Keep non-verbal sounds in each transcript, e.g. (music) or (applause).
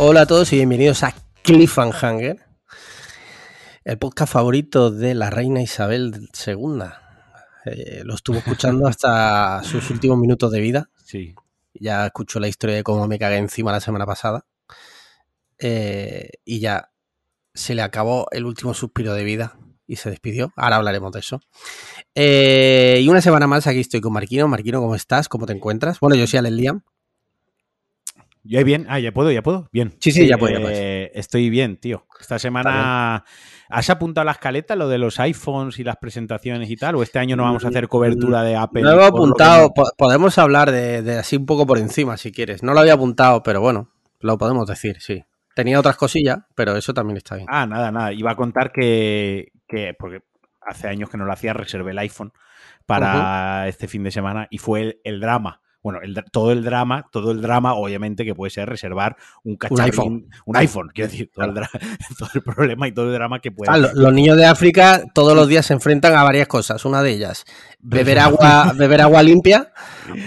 Hola a todos y bienvenidos a Cliffhanger, el podcast favorito de la reina Isabel II. Eh, lo estuvo escuchando (laughs) hasta sus últimos minutos de vida. Sí. Ya escuchó la historia de cómo me cagué encima la semana pasada. Eh, y ya se le acabó el último suspiro de vida y se despidió. Ahora hablaremos de eso. Eh, y una semana más aquí estoy con Marquino. Marquino, ¿cómo estás? ¿Cómo te encuentras? Bueno, yo soy Alex Liam. ¿Ya bien? Ah, ¿ya puedo? ¿Ya puedo? Bien. Sí, sí, ya puedo, ya Eh, estoy bien, tío. Esta semana... ¿Has apuntado a la escaleta lo de los iPhones y las presentaciones y tal? ¿O este año no vamos a hacer cobertura de Apple? No lo he lo apuntado. Podemos hablar de, de así un poco por encima si quieres. No lo había apuntado, pero bueno, lo podemos decir, sí. Tenía otras cosillas, pero eso también está bien. Ah, nada, nada. Iba a contar que, que- porque hace años que no lo hacía, reservé el iPhone para este fin de semana y fue el, el drama. Bueno, el todo el drama, todo el drama, obviamente, que puede ser reservar un cacharrín, iPhone. un iPhone, quiero decir, todo el, dra- (laughs) todo el problema y todo el drama que puede Ah, lo- los niños de África todos los días se enfrentan a varias cosas. Una de ellas, beber agua, (laughs) beber agua limpia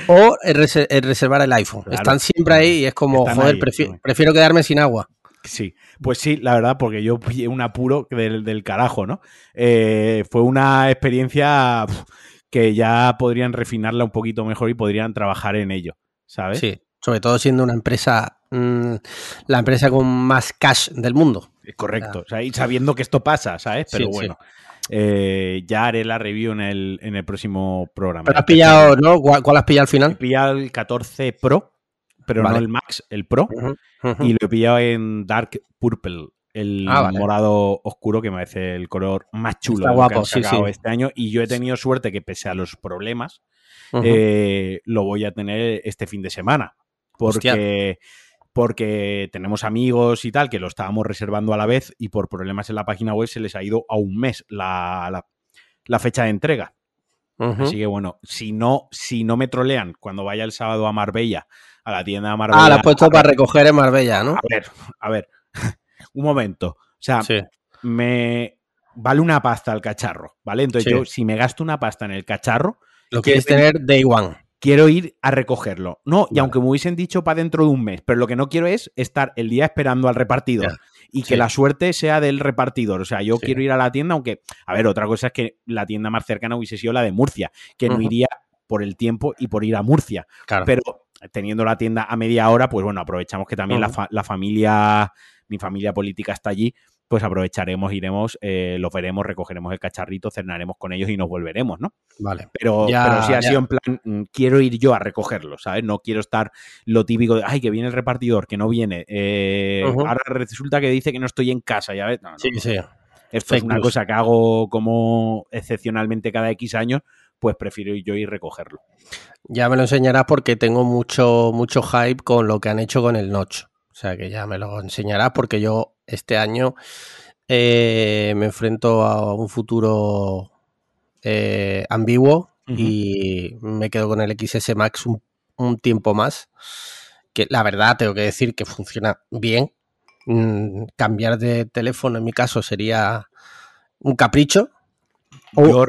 o el reservar el iPhone. Claro. Están siempre ahí y es como, joder, ahí, prefiero quedarme sin agua. Sí, pues sí, la verdad, porque yo pillé un apuro del, del carajo, ¿no? Eh, fue una experiencia que ya podrían refinarla un poquito mejor y podrían trabajar en ello, ¿sabes? Sí, sobre todo siendo una empresa, mm, la empresa con más cash del mundo. Correcto. O sea, y sabiendo que esto pasa, ¿sabes? Pero Sí, sí. bueno, eh, ya haré la review en el, en el próximo programa. Pero has pillado, ¿no? ¿Cuál, has pillado al He final? pillado el 14 Pro, pero Vale. no el Max, el Pro. Y lo he pillado en Dark Purple, el Ah, vale. morado oscuro, que me parece el color más chulo Está guapo, que han sí, este año. Y yo he tenido suerte que, pese a los problemas, eh, lo voy a tener este fin de semana. Porque, porque tenemos amigos y tal que lo estábamos reservando a la vez y por problemas en la página web se les ha ido a un mes la, la- la fecha de entrega. Así que bueno, si no, si no me trolean cuando vaya el sábado a Marbella, a la tienda de Marbella. Ah, la has puesto para recoger en Marbella, ¿no? a ver, a ver, un momento. O sea, Sí. me vale una pasta el cacharro, ¿vale? Entonces Sí. yo, si me gasto una pasta en el cacharro, Lo quieres tener day one. quiero ir a recogerlo. No, y Vale. aunque me hubiesen dicho para dentro de un mes, pero lo que no quiero es estar el día esperando al repartidor. Ya. Y que la suerte sea del repartidor. O sea, yo Sí. quiero ir a la tienda, aunque, a ver, otra cosa es que la tienda más cercana hubiese sido la de Murcia, que no iría por el tiempo y por ir a Murcia. Claro. Pero teniendo la tienda a media hora, pues bueno, aprovechamos que también la, fa- la familia, mi familia política está allí, pues aprovecharemos, iremos, eh, los veremos, recogeremos el cacharrito, cenaremos con ellos y nos volveremos, ¿no? Vale. Pero, Ya, pero sí ha ya. sido en plan, mm, quiero ir yo a recogerlo, ¿sabes? No quiero estar lo típico de, ay, que viene el repartidor, que no viene. eh. Ahora resulta que dice que no estoy en casa, ya ves. No, no, Sí, sí. Esto es una news. cosa que hago como excepcionalmente cada X años, pues prefiero yo ir a recogerlo. Ya me lo enseñarás porque tengo mucho, mucho hype con lo que han hecho con el Notch. O sea que ya me lo enseñarás porque yo este año eh, me enfrento a un futuro eh, ambiguo y me quedo con el XS Max un, un tiempo más. Que la verdad tengo que decir que funciona bien. Mm, cambiar de teléfono en mi caso sería un capricho. O- Yo-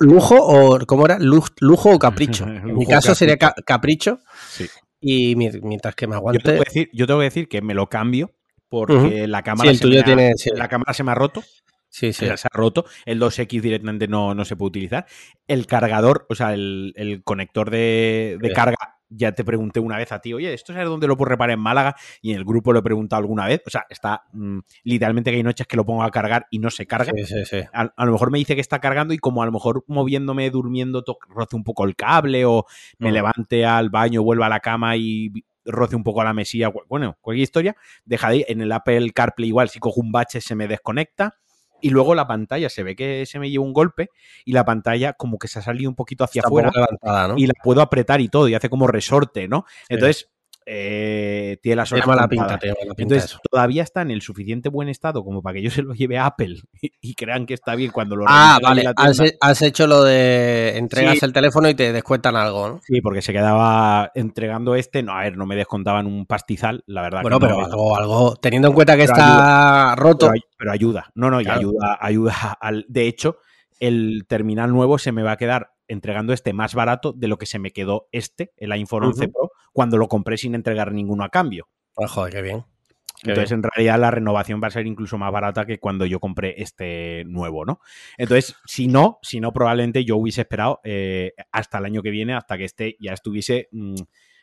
lujo o ¿cómo era? Luz- lujo o capricho. (laughs) En mi Lujo caso sería capricho. ca- capricho Sí. Y mi- mientras que me Yo tengo, aguante. que decir, yo tengo que decir que me lo cambio porque la Sí, cámara, el se tuyo me ha- tiene. sí, la cámara se me ha roto. sí, sí. Se ha roto. El 2X directamente no, no se puede utilizar. El cargador, o sea, el, el conector de, de Sí. carga, ya te pregunté una vez a ti, oye, ¿esto sabes dónde lo puedo reparar en Málaga? Y en el grupo lo he preguntado alguna vez. O sea, está mm, literalmente que hay noches que lo pongo a cargar y no se carga. Sí, sí, sí. A, a lo mejor me dice que está cargando y como a lo mejor moviéndome, durmiendo, roce un poco el cable o me Mm. levante al baño, vuelva a la cama y roce un poco la mesilla, bueno, cualquier historia, deja de ir. En el Apple CarPlay igual, si cojo un bache se me desconecta y luego la pantalla se ve que se me lleva un golpe y la pantalla como que se ha salido un poquito hacia afuera levantada, ¿no? y la puedo apretar y todo y hace como resorte, ¿no? Entonces, eh, tiene las horas mala pinta, mala pinta Entonces, eso. todavía está en el suficiente buen estado como para que yo se lo lleve a Apple (laughs) y, y crean que está bien cuando lo Ah, vale. la Has, hecho lo de entregas Sí. el teléfono y te descuentan algo, ¿no? Sí, porque se quedaba entregando este. No, a ver, no me descontaban un pastizal, la verdad. Bueno, que pero no, algo, algo, teniendo en cuenta que Pero está roto. pero, ay- pero ayuda. No, no, y Claro. ayuda, ayuda (laughs) al. De hecho, el terminal nuevo se me va a quedar entregando este más barato de lo que se me quedó este, el iPhone 11 Ujú. Pro, cuando lo compré sin entregar ninguno a cambio. Ah, joder, qué bien. Qué Entonces, en realidad, la renovación va a ser incluso más barata que cuando yo compré este nuevo, ¿no? Entonces, si no, si no, probablemente yo hubiese esperado eh, hasta el año que viene, hasta que este ya estuviese mm,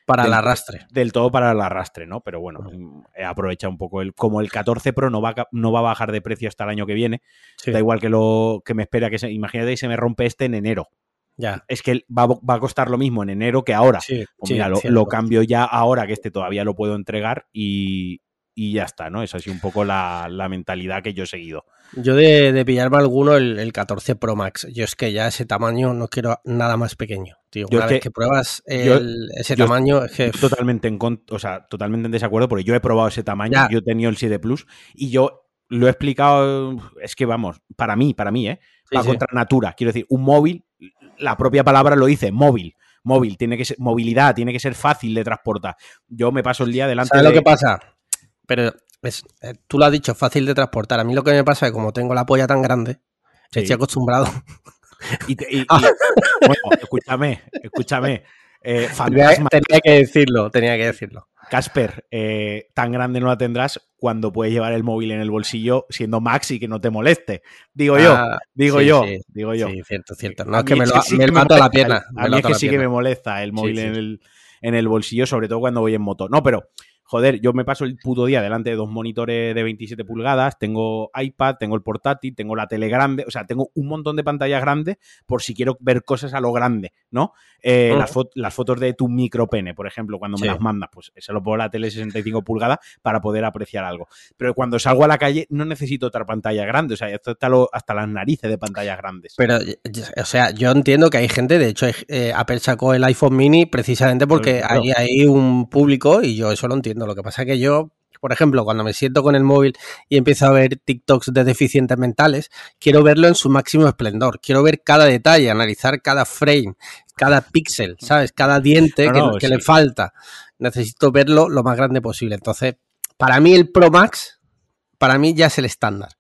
Para el arrastre. del todo para el arrastre, ¿no? Pero bueno, mm, he aprovechado un poco el. Como el 14 Pro no va, no va a bajar de precio hasta el año que viene, Sí, da igual que lo que me espera que se. Imagínate que se me rompe este en enero. Ya. Es que va, a- va a costar lo mismo en enero que ahora. Sí, Pues sí, mira, lo, cambio ya ahora que este todavía lo puedo entregar y, y ya está, ¿no? Esa ha sido un poco la, la mentalidad que yo he seguido. Yo de, de pillarme alguno el, el 14 Pro Max. Yo es que ya ese tamaño no quiero nada más pequeño. Tío, Yo una es vez que- que, pruebas yo- ese yo tamaño, es que. Totalmente en o sea, totalmente en desacuerdo porque yo he probado ese tamaño, Ya. yo he tenido el 7 Plus y yo lo he explicado, es que vamos, para mí, para mí, ¿eh? Va sí. contra natura. Quiero decir, un móvil, la propia palabra lo dice, móvil. Móvil, tiene que ser, movilidad, tiene que ser fácil de transportar. Yo me paso el día delante ¿Sabes de... lo que pasa? Pero es, eh, tú lo has dicho, fácil de transportar. A mí lo que me pasa es que como tengo la polla tan grande, Sí. estoy acostumbrado. (laughs) Y te- y- (laughs) Ah. bueno, escúchame, escúchame. Eh, tenía que decirlo, tenía que decirlo. Casper, eh, tan grande no la tendrás cuando puedes llevar el móvil en el bolsillo siendo Max y que no te moleste. Digo yo, Ah, digo sí, yo, sí, digo yo. Sí, cierto, cierto. No, es que me lo, sí me que lo ato a la pierna. A mí es que sí que me molesta el móvil. En, el, en el bolsillo, sobre todo cuando voy en moto. No, pero, joder, yo me paso el puto día delante de dos monitores de 27 pulgadas, tengo iPad, tengo el portátil, tengo la tele grande, o sea, tengo un montón de pantallas grandes por si quiero ver cosas a lo grande, ¿no? Eh, las, fo- las fotos de tu micropene, por ejemplo, cuando me Sí. las mandas, pues se lo pongo a la tele 65 pulgadas para poder apreciar algo. Pero cuando salgo a la calle no necesito otra pantalla grande, o sea, esto está lo- hasta las narices de pantallas grandes. Pero, o sea, yo entiendo que hay gente, de hecho, eh, Apple sacó el iPhone mini precisamente porque hay, hay un público y yo eso lo entiendo. Lo que pasa es que yo, por ejemplo, cuando me siento con el móvil y empiezo a ver TikToks de deficientes mentales, quiero verlo en su máximo esplendor. Quiero ver cada detalle, analizar cada frame, cada píxel, ¿sabes? Cada diente No, que, no, que sí. le falta. Necesito verlo lo más grande posible. Entonces, para mí el Pro Max, para mí ya es el estándar.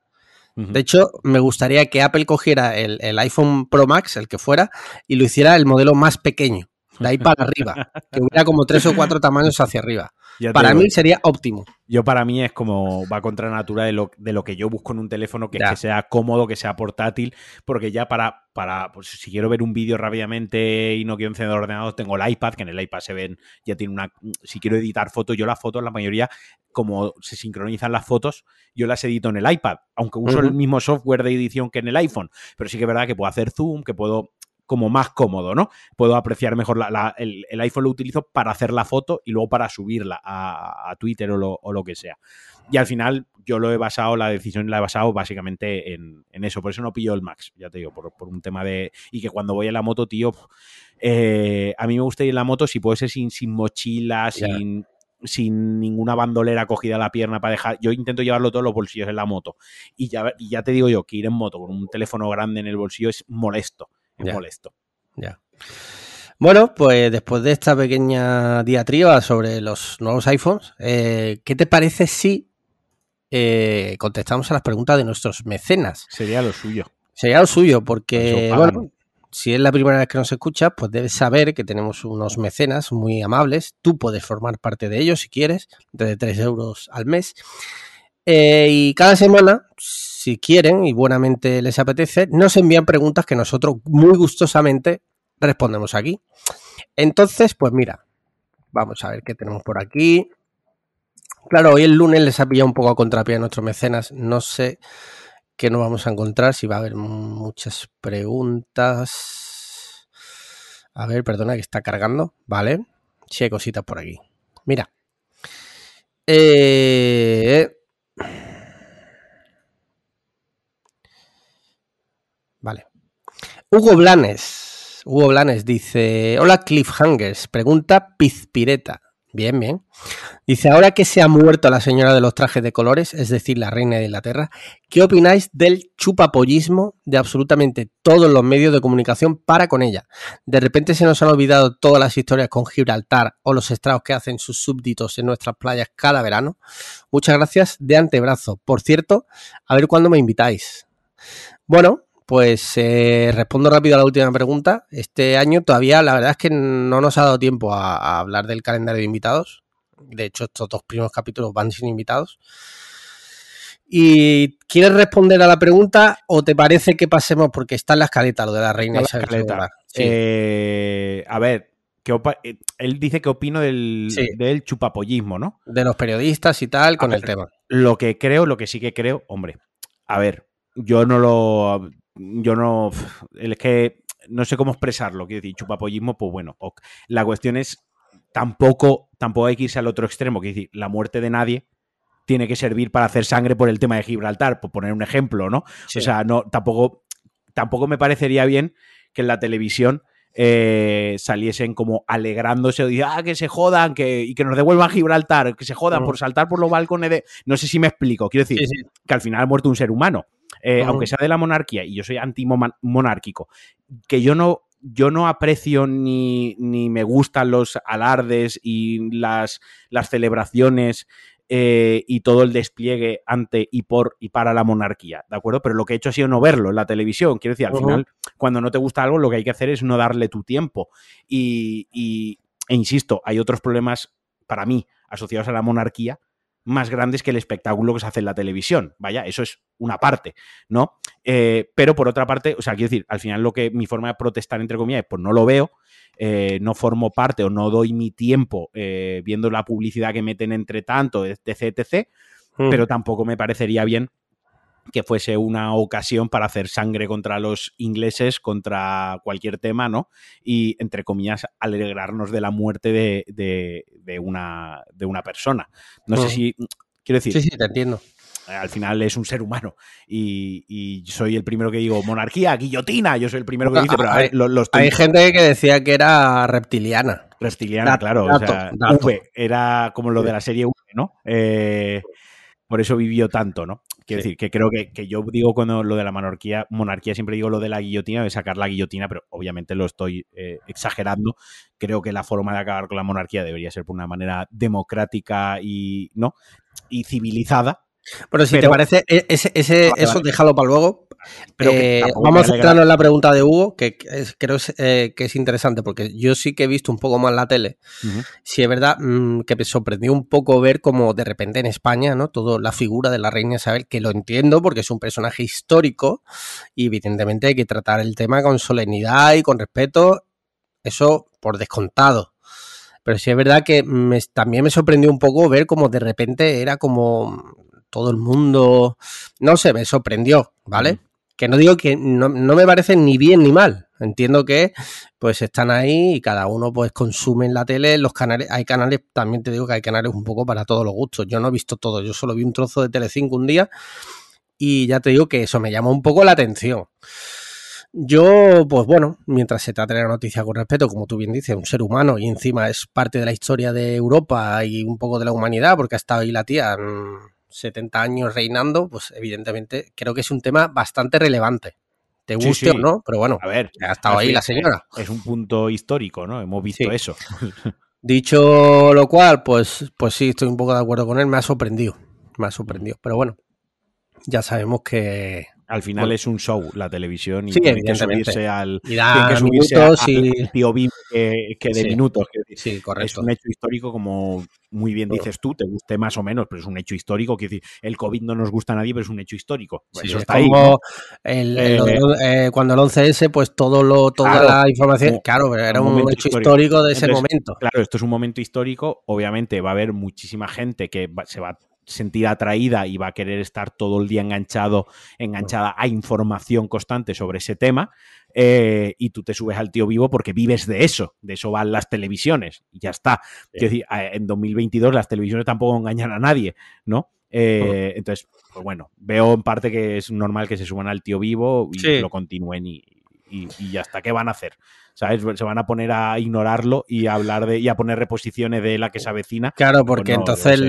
De hecho, me gustaría que Apple cogiera el, el iPhone Pro Max, el que fuera, y lo hiciera el modelo más pequeño, de ahí para arriba, que hubiera como tres o cuatro tamaños hacia arriba. Ya Para mí sería óptimo. Yo para mí es como va contra natura de lo, de lo que yo busco en un teléfono, que Ya. es que sea cómodo, que sea portátil, porque ya para, para pues, si quiero ver un vídeo rápidamente y no quiero encender el ordenador, tengo el iPad, que en el iPad se ven, ya tiene una, si quiero editar fotos, yo las fotos, la mayoría, como se sincronizan las fotos, yo las edito en el iPad, aunque uso el mismo software de edición que en el iPhone, pero sí que es verdad que puedo hacer zoom, que puedo como más cómodo, ¿no? Puedo apreciar mejor la- la- el, el iPhone lo utilizo para hacer la foto y luego para subirla a, a Twitter o lo, o lo que sea. Y al final yo lo he basado, la decisión la he basado básicamente en, en eso. Por eso no pillo el Max, ya te digo, por, por un tema de... Y que cuando voy en la moto, tío, eh, a mí me gusta ir en la moto si puede ser sin, sin mochila, sin sin ninguna bandolera cogida a la pierna para dejar. Yo intento llevarlo todos los bolsillos en la moto. Y ya, y ya te digo yo que ir en moto con un teléfono grande en el bolsillo es molesto. Es Ya. molesto. Ya. Bueno, pues después de esta pequeña diatriba sobre los nuevos iPhones, eh, ¿qué te parece si eh, contestamos a las preguntas de nuestros mecenas? Sería lo suyo. Sería lo suyo, porque, bueno, si es la primera vez que nos escuchas, pues debes saber que tenemos unos mecenas muy amables. Tú puedes formar parte de ellos si quieres, desde 3 euros al mes. Eh, y cada semana, si quieren y buenamente les apetece, nos envían preguntas que nosotros muy gustosamente respondemos aquí. Entonces, pues mira, vamos a ver qué tenemos por aquí. Claro, hoy el lunes les ha pillado un poco a contrapié a nuestros mecenas. No sé qué nos vamos a encontrar, si va a haber muchas preguntas. A ver, perdona que está cargando, ¿vale? Sí hay cositas por aquí. Mira. Eh... Vale. Hugo Blanes. Hugo Blanes dice: Hola Cliffhangers. Pregunta Pizpireta. Bien, bien. Dice: Ahora que se ha muerto la señora de los trajes de colores, es decir, la reina de Inglaterra, ¿qué opináis del chupapollismo de absolutamente todos los medios de comunicación para con ella? De repente se nos han olvidado todas las historias con Gibraltar o los estragos que hacen sus súbditos en nuestras playas cada verano. Muchas gracias de antebrazo. Por cierto, a ver cuándo me invitáis. Bueno, pues eh, respondo rápido a la última pregunta. Este año todavía la verdad es que no nos ha dado tiempo a, a hablar del calendario de invitados. De hecho, estos dos primeros capítulos van sin invitados. ¿Y quieres responder a la pregunta o te parece que pasemos, porque está en la escaleta lo de la reina Isabel escaleta. Eh, a ver, eh, él dice que opino del, del, chupapollismo, ¿no? De los periodistas y tal con el tema. Lo que creo, lo que sí que creo, hombre, a ver, yo no lo. Yo no. Es que no sé cómo expresarlo. Quiero decir, chupapollismo, pues bueno. La cuestión es. Tampoco, tampoco hay que irse al otro extremo. Quiero decir, la muerte de nadie tiene que servir para hacer sangre por el tema de Gibraltar, por poner un ejemplo, ¿no? O sea, no, tampoco, tampoco me parecería bien que en la televisión eh, saliesen como alegrándose, o ah, que se jodan, que, y que nos devuelvan Gibraltar, que se jodan por saltar por los balcones de. No sé si me explico. Quiero decir, que al final ha muerto un ser humano. Eh, aunque sea de la monarquía, y yo soy antimonárquico, que yo no, yo no aprecio ni, ni, me gustan los alardes y las, las celebraciones eh, y todo el despliegue ante y por y para la monarquía, ¿de acuerdo? Pero lo que he hecho ha sido no verlo en la televisión. Quiero decir, al final, cuando no te gusta algo, lo que hay que hacer es no darle tu tiempo. Y, y e insisto, hay otros problemas para mí asociados a la monarquía más grandes que el espectáculo que se hace en la televisión. Vaya, eso es una parte, ¿no? Eh, pero por otra parte, o sea, quiero decir, al final lo que mi forma de protestar, entre comillas, es pues no lo veo, eh, no formo parte o no doy mi tiempo eh, viendo la publicidad que meten entre tanto, etc., etc., hmm. pero tampoco me parecería bien que fuese una ocasión para hacer sangre contra los ingleses, contra cualquier tema, ¿no? Y, entre comillas, alegrarnos de la muerte de, de, una, de una persona. No sé si... Quiero decir... Sí, sí, te entiendo. Al final es un ser humano y, y, soy el primero que digo monarquía, guillotina, yo soy el primero que dice, pero hay, hay gente que decía que era reptiliana. Reptiliana, claro. o sea, V era como lo de la serie V, ¿no? Eh, por eso vivió tanto, ¿no? Quiero decir, que creo que, que, yo digo cuando lo de la monarquía, monarquía siempre digo lo de la guillotina, de sacar la guillotina, pero obviamente lo estoy eh, exagerando. Creo que la forma de acabar con la monarquía debería ser por una manera democrática y, ¿no? y civilizada. Pero si te parece, e, ese, ese, eso déjalo para luego. Pero eh, vamos a centrarnos en la pregunta de Hugo, que creo eh, que es interesante, porque yo sí que he visto un poco más la tele. Si es verdad mm, que me sorprendió un poco ver como de repente en España, ¿no? Toda la figura de la reina Isabel, que lo entiendo porque es un personaje histórico y evidentemente hay que tratar el tema con solemnidad y con respeto. Eso por descontado. Pero sí es verdad que también me sorprendió un poco ver como de repente era como todo el mundo, no sé, me sorprendió, ¿vale? Que no digo que no, me parece ni bien ni mal. Entiendo que pues están ahí y cada uno pues consume en la tele los canales. Hay canales, también te digo que hay canales un poco para todos los gustos. Yo no he visto todo, yo solo vi un trozo de Telecinco un día y ya te digo que eso me llamó un poco la atención. Yo, pues bueno, mientras se trate la noticia con respeto, como tú bien dices, un ser humano y encima es parte de la historia de Europa y un poco de la humanidad, porque ha estado ahí la tía 70 años reinando, pues evidentemente creo que es un tema bastante relevante. Te guste o no, pero bueno, a ver, ha estado ahí la señora. Es un punto histórico, ¿no? Hemos visto eso. (laughs) Dicho lo cual, pues, pues sí, estoy un poco de acuerdo con él. Me ha sorprendido, me ha sorprendido. Pero bueno, ya sabemos que, al final es un show la televisión y sí, tiene que subirse al, que subirse al tío Bim que, de minutos. sí, correcto. Es un hecho histórico, como muy bien dices tú, te guste más o menos, pero es un hecho histórico. Que decir, el COVID no nos gusta a nadie, pero es un hecho histórico. eso está ahí. Eh, eh, cuando el 11S, pues todo lo, toda la información. claro, era un, hecho histórico, de ese momento. Claro, esto es un momento histórico. Obviamente va a haber muchísima gente que se va sentir atraída y va a querer estar todo el día enganchado, enganchada a información constante sobre ese tema. Eh, y tú te subes al tío vivo porque vives de eso, de eso van las televisiones y ya está. decir, en 2022 las televisiones tampoco engañan a nadie, ¿no? Eh, entonces, pues bueno, veo en parte que es normal que se suban al tío vivo y lo continúen y, y, ya está. ¿Qué van a hacer? ¿Sabes? Se van a poner a ignorarlo y a hablar de y a poner reposiciones de la que se avecina. Claro, porque entonces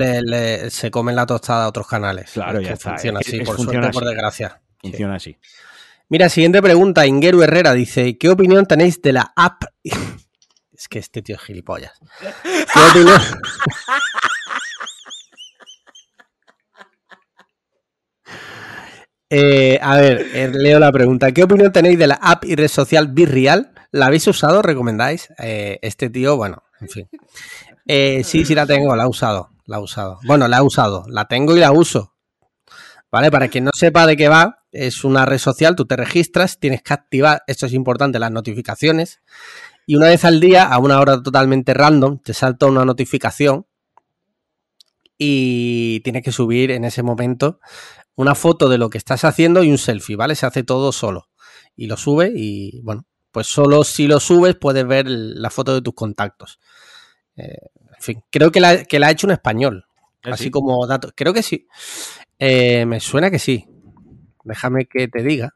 se comen la tostada a otros canales. Claro, ya está. Funciona así, por suerte, por desgracia. Funciona así. Mira, siguiente pregunta. Ingeru Herrera dice: ¿Qué opinión tenéis de la app? (laughs) es que este tío es gilipollas. (laughs) ¿Qué opinión? (laughs) Eh, a ver, eh, leo la pregunta. ¿Qué opinión tenéis de la app y red social Virreal? ¿La habéis usado? ¿Recomendáis? Eh, este tío, bueno, en fin. Sí, sí la tengo, la he usado, la he usado. Bueno, la he usado, la tengo y la uso. ¿Vale? Para quien no sepa de qué va, es una red social, tú te registras, tienes que activar, esto es importante, las notificaciones. Y una vez al día, a una hora totalmente random, te salta una notificación y tienes que subir en ese momento una foto de lo que estás haciendo y un selfie, ¿vale? Se hace todo solo. Y lo sube y, bueno, pues solo si lo subes puedes ver la foto de tus contactos. Eh, en fin, creo que la, que la ha hecho un español. ¿Ah, Así sí? como datos. Creo que sí. Eh, me suena que sí. Déjame que te diga.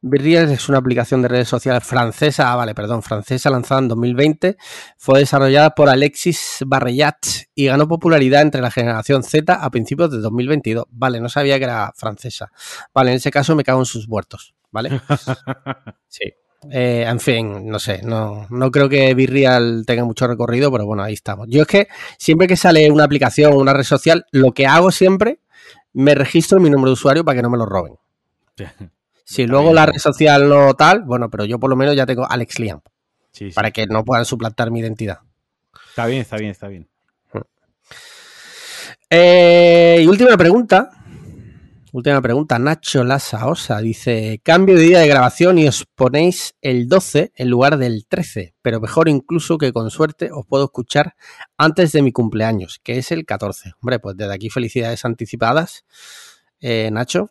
Virreal es una aplicación de redes sociales francesa, ah, vale, perdón, francesa lanzada en 2020. Fue desarrollada por Alexis Barrellat y ganó popularidad entre la generación Z a principios de 2022. Vale, no sabía que era francesa. Vale, en ese caso me cago en sus muertos, ¿vale? (laughs) Sí. Eh, en fin, no sé, no, no creo que Virreal tenga mucho recorrido, pero bueno, ahí estamos. Yo es que siempre que sale una aplicación o una red social, lo que hago siempre, me registro mi número de usuario para que no me lo roben. Si luego la red social no tal, bueno, pero yo por lo menos ya tengo Alex Liam, Sí, sí. para que no puedan suplantar mi identidad. Está bien, está bien, está bien. Eh, y última pregunta. Última pregunta. Nacho Lasaosa dice: Cambio de día de grabación y os ponéis el 12 en lugar del 13, pero mejor incluso que con suerte os puedo escuchar antes de mi cumpleaños, que es el 14. Hombre, pues desde aquí felicidades anticipadas, eh, Nacho,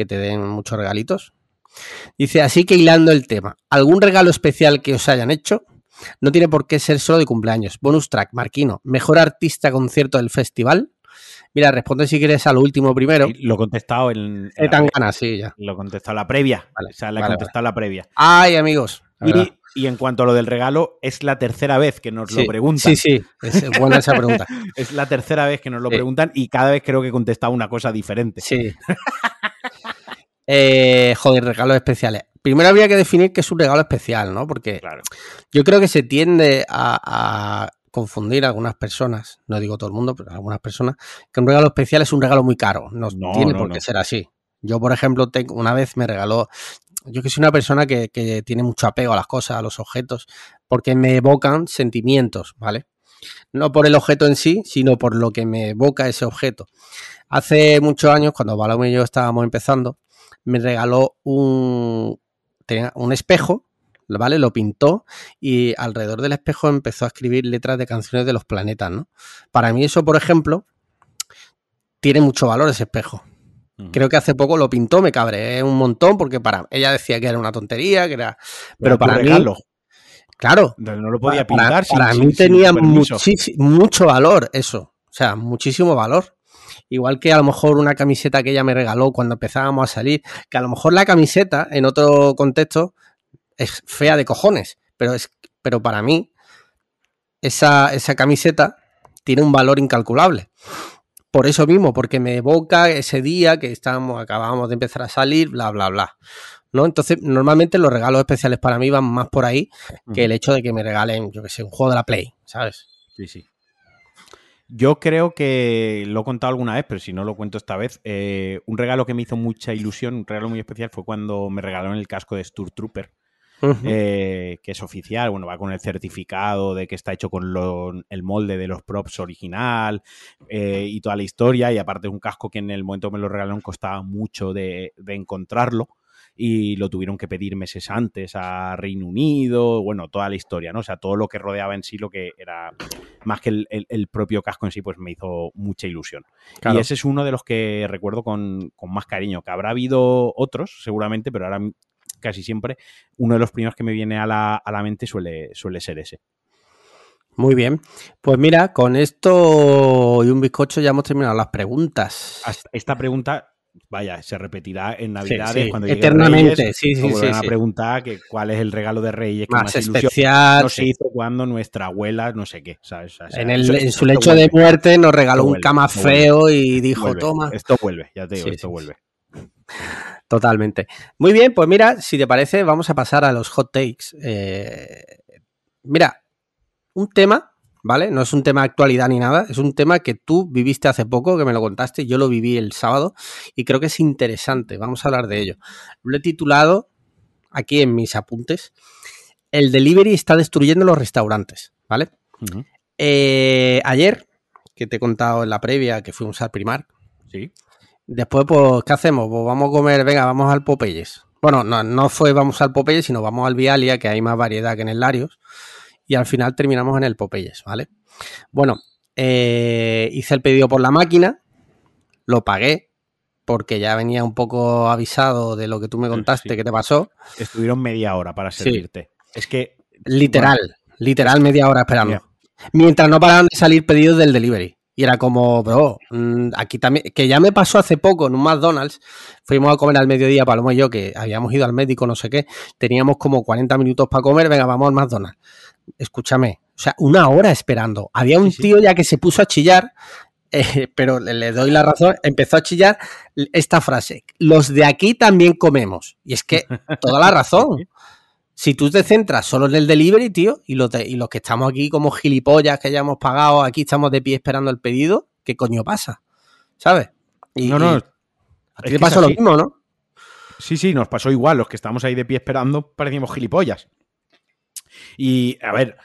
que te den muchos regalitos. Dice: Así que hilando el tema, ¿algún regalo especial que os hayan hecho? No tiene por qué ser solo de cumpleaños. Bonus track, Marquino. Mejor artista concierto del festival. Mira, responde si quieres a lo último primero. Lo he contestado en, en la tan ganas, sí, ya. Lo he contestado la previa. Vale, o sea, le he vale, contestado la previa. Ay, amigos. la. Y, y en cuanto a lo del regalo, es la tercera vez que nos Sí, lo preguntan. Sí, sí, es buena esa pregunta. (laughs) Es la tercera vez que nos lo Sí. preguntan y cada vez creo que he contestado una cosa diferente. Sí. (laughs) Eh, joder, regalos especiales. Primero habría que definir qué es un regalo especial, ¿no? Porque Claro. yo creo que se tiende a, a confundir a algunas personas, no digo todo el mundo, pero algunas personas, que un regalo especial es un regalo muy caro. No, No, tiene no, por no. qué ser así. Yo, por ejemplo, tengo, una vez me regaló, yo que soy una persona que, que tiene mucho apego a las cosas, a los objetos, porque me evocan sentimientos, ¿vale? No por el objeto en sí, sino por lo que me evoca ese objeto. Hace muchos años, cuando Balón y yo estábamos empezando, me regaló un, tenía un espejo, ¿vale? Lo pintó y alrededor del espejo empezó a escribir letras de canciones de los planetas, ¿no? Para mí eso, por ejemplo, tiene mucho valor ese espejo. Creo que hace poco lo pintó, me cabreé un montón porque para ella decía que era una tontería, que era... Pero para mí, regalo. claro, No lo podía para, pintar sin- para sin- mí sin tenía muchis- mucho valor eso. O sea, muchísimo valor. Igual que a lo mejor una camiseta que ella me regaló cuando empezábamos a salir, que a lo mejor la camiseta en otro contexto es fea de cojones, pero, es, pero para mí esa, esa camiseta tiene un valor incalculable. Por eso mismo, porque me evoca ese día que estábamos, acabábamos de empezar a salir, bla, bla, bla. ¿No? Entonces, normalmente los regalos especiales para mí van más por ahí que el hecho de que me regalen, yo que sé, un juego de la Play, ¿sabes? Sí, sí. Yo creo que lo he contado alguna vez, pero si no lo cuento esta vez, eh, un regalo que me hizo mucha ilusión, un regalo muy especial, fue cuando me regalaron el casco de Stur Trooper, eh, que es oficial, bueno, va con el certificado de que está hecho con lo- el molde de los props original eh, y toda la historia, y aparte es un casco que en el momento que me lo regalaron costaba mucho de, de encontrarlo y lo tuvieron que pedir meses antes a Reino Unido, bueno, toda la historia, ¿no? O sea, todo lo que rodeaba en sí, lo que era más que el, el- el propio casco en sí, pues me hizo mucha ilusión. Claro. Y ese es uno de los que recuerdo con, con más cariño, que habrá habido otros, seguramente, pero ahora casi siempre uno de los primeros que me viene a la, a la mente suele, suele ser ese. Muy bien. Pues mira, con esto y un bizcocho ya hemos terminado las preguntas. Esta pregunta, vaya, se repetirá en Navidades sí, cuando llegue eternamente, Reyes, sí, sí, sí, a sí. preguntar que cuál es el regalo de Reyes que Más más, ilusión especial. nos sí. hizo cuando nuestra abuela no sé qué, ¿sabes? O sea, En, el- en su lecho de muerte nos regaló un cama vuelve, feo y dijo, toma. Esto vuelve, ya te digo, Sí, esto sí, vuelve. Totalmente. Muy bien, pues mira, si te parece, vamos a pasar a los hot takes. Eh, mira, un tema, ¿vale? No es un tema de actualidad ni nada, es un tema que tú viviste hace poco, que me lo contaste, yo lo viví el sábado y creo que es interesante. Vamos a hablar de ello. Lo he titulado aquí en mis apuntes. El delivery está destruyendo los restaurantes, ¿vale? Eh, ayer, que te he contado en la previa que fuimos al Primark. Sí. Después, pues, ¿qué hacemos? Pues vamos a comer, venga, vamos al Popeyes. Bueno, no, no fue vamos al Popeyes, sino vamos al Vialia, que hay más variedad que en el Larios. Y al final terminamos en el Popeyes, ¿vale? Bueno, eh, hice el pedido por la máquina, lo pagué, porque ya venía un poco avisado de lo que tú me contaste Sí. que te pasó. Estuvieron media hora para Sí. servirte. Es que. Literal, literal media hora esperando. Mientras no paraban de salir pedidos del delivery. Y era como, bro, mm, aquí también, que ya me pasó hace poco en un McDonald's, fuimos a comer al mediodía, Paloma y yo, que habíamos ido al médico, no sé qué, teníamos como 40 minutos para comer, venga, vamos al McDonald's. Escúchame, o sea, una hora esperando. Había un Sí, sí. tío ya que se puso a chillar, eh, (laughs) pero le, le doy la razón, empezó a chillar esta frase, los de aquí también comemos. Y es que, (laughs) toda la razón. Si tú te centras solo en el delivery, tío, y los, de- y los que estamos aquí como gilipollas que ya hemos pagado, aquí estamos de pie esperando el pedido, ¿qué coño pasa? ¿Sabes? Y, no, no. y a ti te pasó lo mismo, ¿no? Sí, sí, nos pasó igual. Los que estamos ahí de pie esperando parecíamos gilipollas. Y, a ver,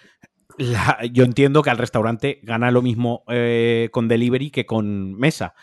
la- yo entiendo que al restaurante gana lo mismo eh, con delivery que con mesa.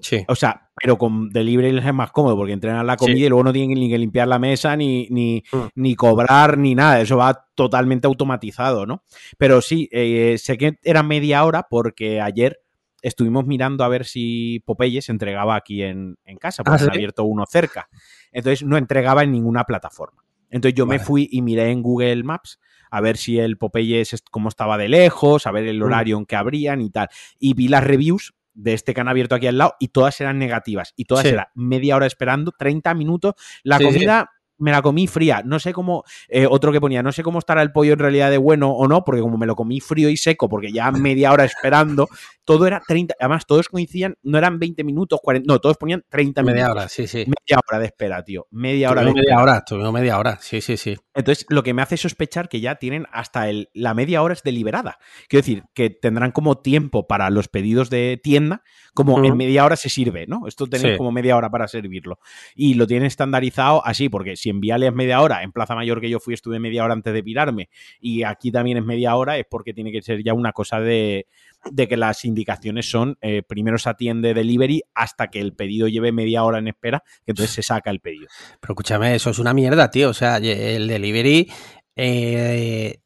Sí. O sea, pero con delivery les es más cómodo porque entrenan la comida Sí. y luego no tienen ni que limpiar la mesa, ni, ni, Mm. ni cobrar, ni nada. Eso va totalmente automatizado, ¿no? Pero sí, eh, sé que era media hora porque ayer estuvimos mirando a ver si Popeye se entregaba aquí en, en casa, porque ¿Ah, han sí? abierto uno cerca. Entonces no entregaba en ninguna plataforma. Entonces yo me fui y miré en Google Maps a ver si el Popeye es cómo estaba de lejos, a ver el Mm. horario en que abrían y tal. Y vi las reviews de este que han abierto aquí al lado y todas eran negativas. Y todas Sí. eran media hora esperando, 30 minutos. La sí. comida me la comí fría. No sé cómo, eh, otro que ponía, no sé cómo estará el pollo en realidad de bueno o no, porque como me lo comí frío y seco, porque ya media hora esperando, todo era 30, además todos coincidían, no eran 20 minutos, 40, no, todos ponían 30 Media minutos. hora, sí, sí. Media hora de espera, tío. Media hora de Tuvimos espera. media hora, tuvimos media hora, sí, sí, sí. Entonces, lo que me hace sospechar que ya tienen hasta el, la media hora es deliberada. Quiero decir, que tendrán como tiempo para los pedidos de tienda, como en media hora se sirve, ¿no? Esto tenéis Sí. como media hora para servirlo. Y lo tienen estandarizado así, porque si en Viale es media hora, en Plaza Mayor que yo fui estuve media hora antes de pirarme, y aquí también es media hora, es porque tiene que ser ya una cosa de, de que las indicaciones son eh, primero se atiende delivery hasta que el pedido lleve media hora en espera, que entonces se saca el pedido. Pero escúchame, eso es una mierda, tío. O sea, el delivery, eh,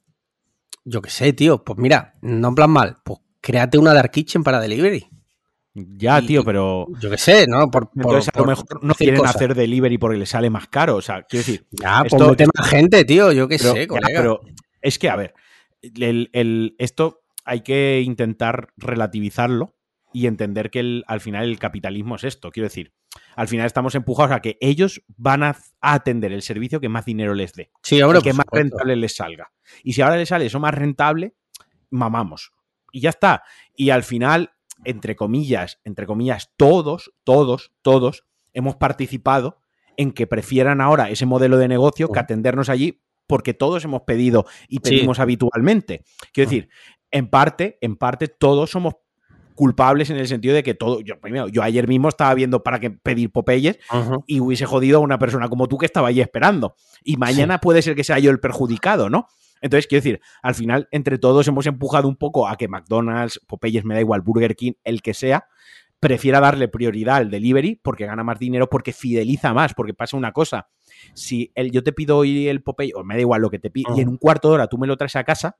yo qué sé, tío. Pues mira, no en plan mal, pues créate una Dark Kitchen para delivery. Ya, Y- tío, pero... Yo qué sé, ¿no? Por, por- Entonces, a lo mejor no quieren cosas. hacer delivery porque les sale más caro. O sea, quiero decir, Ya, esto- mete más gente, tío. Yo qué pero, sé, ya, colega. pero es que, a ver, el- el- esto hay que intentar relativizarlo y entender que el- al final el capitalismo es esto. Quiero decir, al final estamos empujados a que ellos van a, a atender el servicio que más dinero les dé, sí, el que más supuesto. rentable les salga. Y si ahora les sale eso más rentable, mamamos. Y ya está. Y al final, entre comillas, entre comillas, todos, todos, todos hemos participado en que prefieran ahora ese modelo de negocio que atendernos allí porque todos hemos pedido y Sí. pedimos habitualmente. Quiero Ujú. decir, en parte, en parte todos somos culpables en el sentido de que todo, yo primero, yo ayer mismo estaba viendo para que pedir Popeyes y hubiese jodido a una persona como tú que estaba allí esperando. Y mañana puede ser que sea yo el perjudicado, ¿no? Entonces, quiero decir, al final, entre todos hemos empujado un poco a que McDonald's, Popeyes, me da igual, Burger King, el que sea, prefiera darle prioridad al delivery porque gana más dinero, porque fideliza más, porque pasa una cosa. Si el, yo te pido hoy el Popeye, o me da igual lo que te pido, y en Ujú. un cuarto de hora tú me lo traes a casa,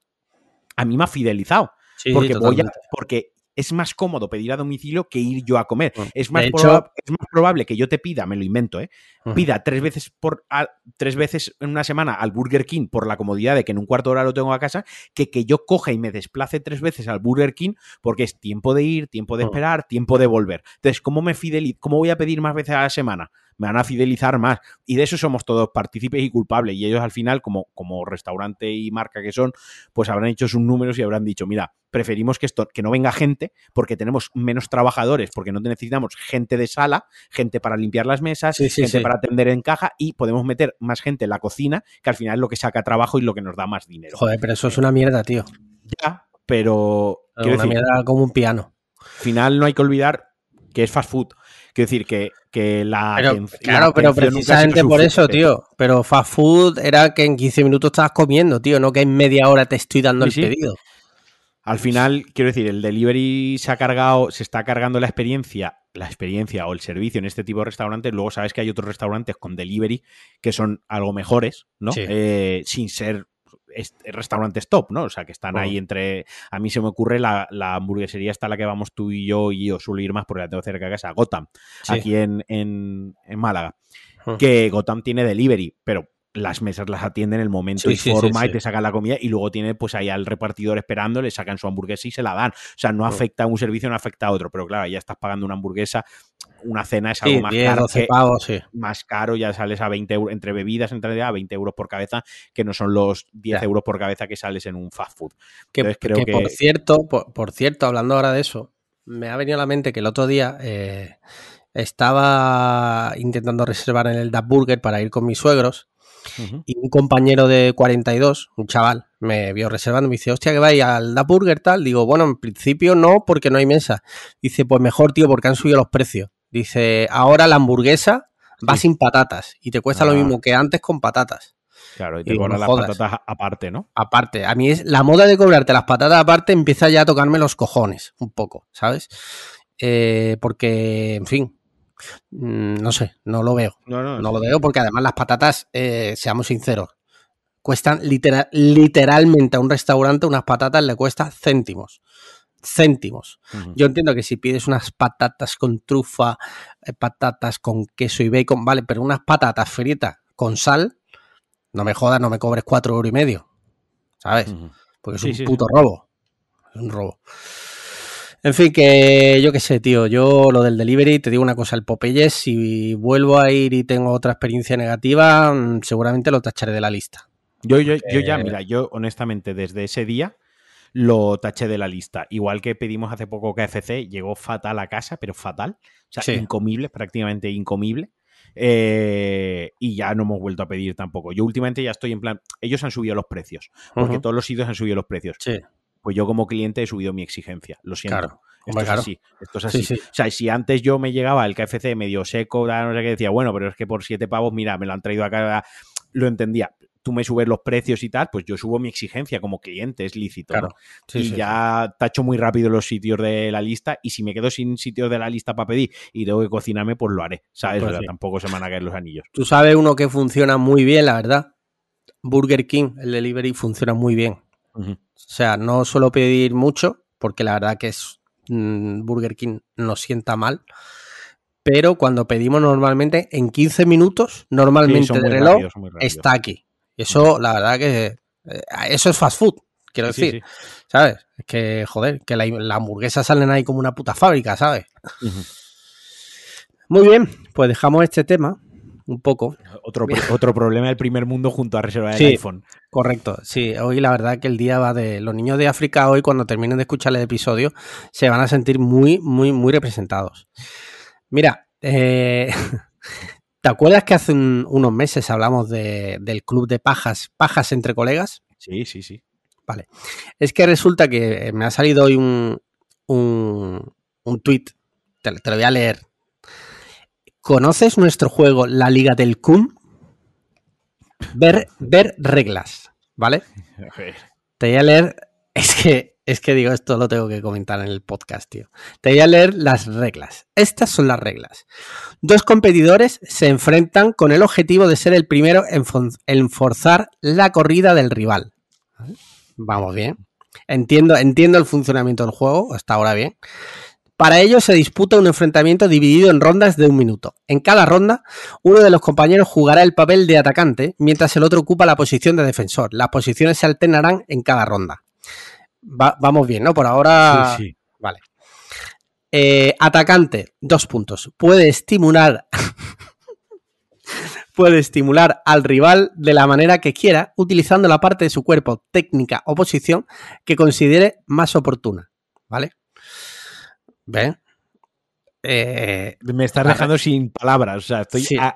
a mí me ha fidelizado. Sí, sí, porque voy a, porque es más cómodo pedir a domicilio que ir yo a comer. Es más, hecho- es más probable que yo te pida, me lo invento, ¿eh? Pida tres veces por a- tres veces en una semana al Burger King por la comodidad de que en un cuarto de hora lo tengo a casa, que que yo coja y me desplace tres veces al Burger King porque es tiempo de ir, tiempo de esperar, tiempo de volver. Entonces, ¿cómo me fidelizo? ¿Cómo voy a pedir más veces a la semana? Me van a fidelizar más. Y de eso somos todos partícipes y culpables. Y ellos al final, como, como restaurante y marca que son, pues habrán hecho sus números y habrán dicho, mira, preferimos que esto, que no venga gente, porque tenemos menos trabajadores, porque no necesitamos gente de sala, gente para limpiar las mesas, Sí, sí, gente sí. para atender en caja y podemos meter más gente en la cocina, que al final es lo que saca trabajo y lo que nos da más dinero. Joder, pero eso es una mierda, tío. Ya, pero una decir, mierda como un piano. al final no hay que olvidar que es fast food. Quiero decir que, que la Pero, aten- la claro, pero atención precisamente por eso, tío. Pero fast food era que en 15 minutos estabas comiendo, tío, no que en media hora te estoy dando Sí, el sí. pedido. Al final, quiero decir, el delivery se ha cargado, se está cargando la experiencia, la experiencia o el servicio en este tipo de restaurantes. Luego sabes que hay otros restaurantes con delivery que son algo mejores, ¿no? Sí. Eh, sin ser restaurantes top, ¿no? O sea, que están Oh. ahí entre. A mí se me ocurre la, la hamburguesería esta a la que vamos tú y yo, y yo suelo ir más porque la tengo cerca de casa, Gotham, Sí. aquí en, en, en Málaga. Mm. Que Gotham tiene delivery, pero las mesas las atienden en el momento Sí, y sí, sí, forma y te sacan la comida y luego tiene pues ahí al repartidor esperando, le sacan su hamburguesa y se la dan. O sea, no Mm. afecta a un servicio, no afecta a otro, pero claro, ya estás pagando una hamburguesa, una cena es algo más 10, caro 12 que- pavos, sí. más caro, ya sales a 20 euros, entre bebidas, entre a 20 euros por cabeza, que no son los 10 Ya. euros por cabeza que sales en un fast food. Que, Entonces creo que que- por cierto, por, por cierto, hablando ahora de eso, me ha venido a la mente que el otro día eh, estaba intentando reservar en el Duck Burger para ir con mis suegros y un compañero de 42, un chaval, me vio reservando y me dice, hostia, que vais al Duck Burger tal. Digo, bueno, en principio no, porque no hay mesa. Dice, pues mejor, tío, porque han subido los precios. Dice, ahora la hamburguesa va Sí. sin patatas y te cuesta lo Ah. mismo que antes con patatas. Claro, y te cobran las jodas. patatas aparte, ¿no? aparte. A mí es la moda de cobrarte las patatas aparte empieza ya a tocarme los cojones un poco, ¿sabes? Eh, porque, en fin, no sé, no lo veo. No, no, No lo veo porque además las patatas, eh, seamos sinceros, cuestan litera- literalmente a un restaurante unas patatas le cuesta céntimos. Céntimos. Yo entiendo que si pides unas patatas con trufa, eh, patatas con queso y bacon, vale, pero unas patatas fritas con sal, no me jodas, no me cobres cuatro euros y medio. ¿Sabes? Porque es Sí, un sí, puto robo. Es un robo. En fin, que yo qué sé, tío. Yo lo del delivery, te digo una cosa, el Popeyes, si vuelvo a ir y tengo otra experiencia negativa, mm, seguramente lo tacharé de la lista. Yo, yo, yo ya, Eh, mira, yo honestamente desde ese día lo taché de la lista. Igual que pedimos hace poco KFC, llegó fatal a casa, pero fatal. O sea, Sí. incomible, prácticamente incomible. Eh, y ya no hemos vuelto a pedir tampoco. Yo últimamente ya estoy en plan, ellos han subido los precios, porque todos los sitios han subido los precios. Sí, Pues yo como cliente he subido mi exigencia, lo siento. claro. Esto es claro. así, esto es Sí, así. sí. O sea, si antes yo me llegaba el KFC medio seco, no sé qué, decía, bueno, pero es que por siete pavos, mira, me lo han traído acá, lo entendía. Tú me subes los precios y tal, pues yo subo mi exigencia como cliente, es lícito. Claro. ¿no? Sí, y ya tacho muy rápido los sitios de la lista y si me quedo sin sitios de la lista para pedir y tengo que cocinarme, pues lo haré, ¿sabes? Pues O sea, tampoco se me van a caer los anillos. Tú sabes uno que funciona muy bien, la verdad. Burger King, el delivery funciona muy bien. O sea, no suelo pedir mucho, porque la verdad que es mm, Burger King nos sienta mal. Pero cuando pedimos normalmente, en 15 minutos, normalmente el reloj está aquí. Eso, la verdad que eh, eso es fast food, quiero Sí, decir. sí, ¿Sabes? Es que, joder, que la, la hamburguesa salen ahí como una puta fábrica, ¿sabes? Muy bien, pues dejamos este tema un poco. Otro, (laughs) otro problema del primer mundo junto a reservar el Sí. iPhone. Correcto, sí, hoy la verdad que el día va de los niños de África hoy cuando terminen de escuchar el episodio se van a sentir muy, muy, muy representados. Mira, eh, (laughs) ¿te acuerdas que hace un- unos meses hablamos de- del club de pajas, pajas entre colegas? Sí, sí, sí. Es que resulta que me ha salido hoy un, un, un tweet, te, te lo voy a leer. ¿Conoces nuestro juego La Liga del Cum? Ver, ver reglas, ¿vale? A ver. Te voy a leer. (laughs) Es que, es que digo, esto lo tengo que comentar en el podcast, tío. Te voy a leer las reglas. Estas son las reglas. Dos competidores se enfrentan con el objetivo de ser el primero en forzar la corrida del rival. Vamos bien. Entiendo, entiendo el funcionamiento del juego, hasta ahora bien. Para ello se disputa un enfrentamiento dividido en rondas de un minuto. En cada ronda, uno de los compañeros jugará el papel de atacante, mientras el otro ocupa la posición de defensor. Las posiciones se alternarán en cada ronda. Va- vamos bien, ¿no? Por ahora. Sí, sí. Vale. Eh, atacante, dos puntos. Puede estimular. (laughs) puede estimular al rival de la manera que quiera, utilizando la parte de su cuerpo, técnica o posición que considere más oportuna. ¿Vale? ¿Ven? Eh, Me estás dejando sin palabras. O sea, estoy Sí. a,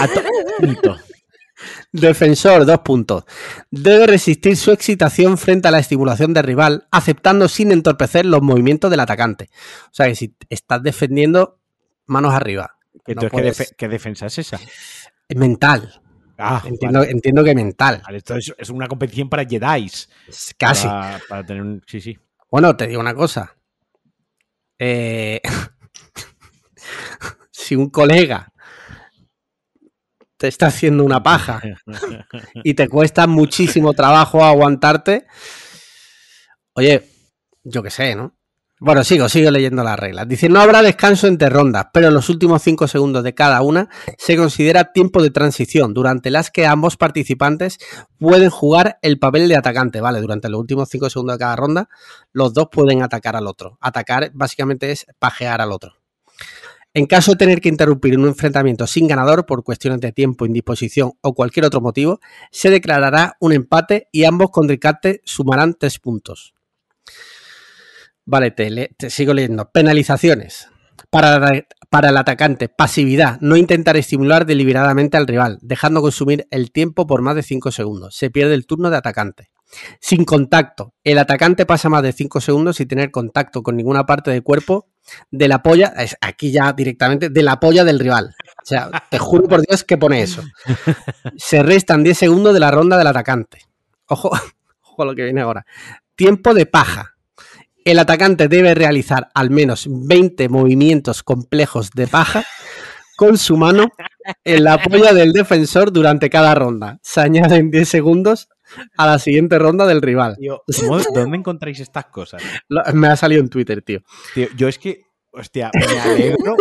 a to- (laughs) punto. Defensor, dos puntos. Debe resistir su excitación frente a la estimulación del rival, aceptando sin entorpecer los movimientos del atacante. O sea que si estás defendiendo, manos arriba. No entonces, ¿qué, defensa es esa? Mental. Ah, Entiendo, vale. entiendo que mental. Vale, esto es, es una competición para Jedi. Casi. Para, para tener un. Sí, sí. Bueno, te digo una cosa. Eh, (laughs) si un colega te está haciendo una paja (laughs) y te cuesta muchísimo trabajo aguantarte, oye, yo qué sé, ¿no? Bueno, sigo, sigo leyendo las reglas. Dice, no habrá descanso entre rondas, pero en los últimos 5 segundos de cada una se considera tiempo de transición, durante las que ambos participantes pueden jugar el papel de atacante, ¿vale? Durante los últimos 5 segundos de cada ronda, los dos pueden atacar al otro. Atacar básicamente es pajear al otro. En caso de tener que interrumpir un enfrentamiento sin ganador por cuestiones de tiempo, indisposición o cualquier otro motivo, se declarará un empate y ambos contrincantes sumarán 3 puntos. Vale, te, sigo leyendo. Penalizaciones. Para, para, el atacante, pasividad, no intentar estimular deliberadamente al rival, dejando consumir el tiempo por más de 5 segundos. Se pierde el turno de atacante. Sin contacto, el atacante pasa más de 5 segundos sin tener contacto con ninguna parte del cuerpo de la polla, aquí ya directamente, de la polla del rival. O sea, te juro por Dios que pone eso. Se restan 10 segundos de la ronda del atacante. Ojo, (laughs) ojo a lo que viene ahora. Tiempo de paja el atacante debe realizar al menos 20 movimientos complejos de paja con su mano en la polla del defensor durante cada ronda. Se añaden 10 segundos a la siguiente ronda del rival. Tío, ¿Dónde encontráis estas cosas? Me ha salido en Twitter, tío. tío. Yo es que, hostia, me alegro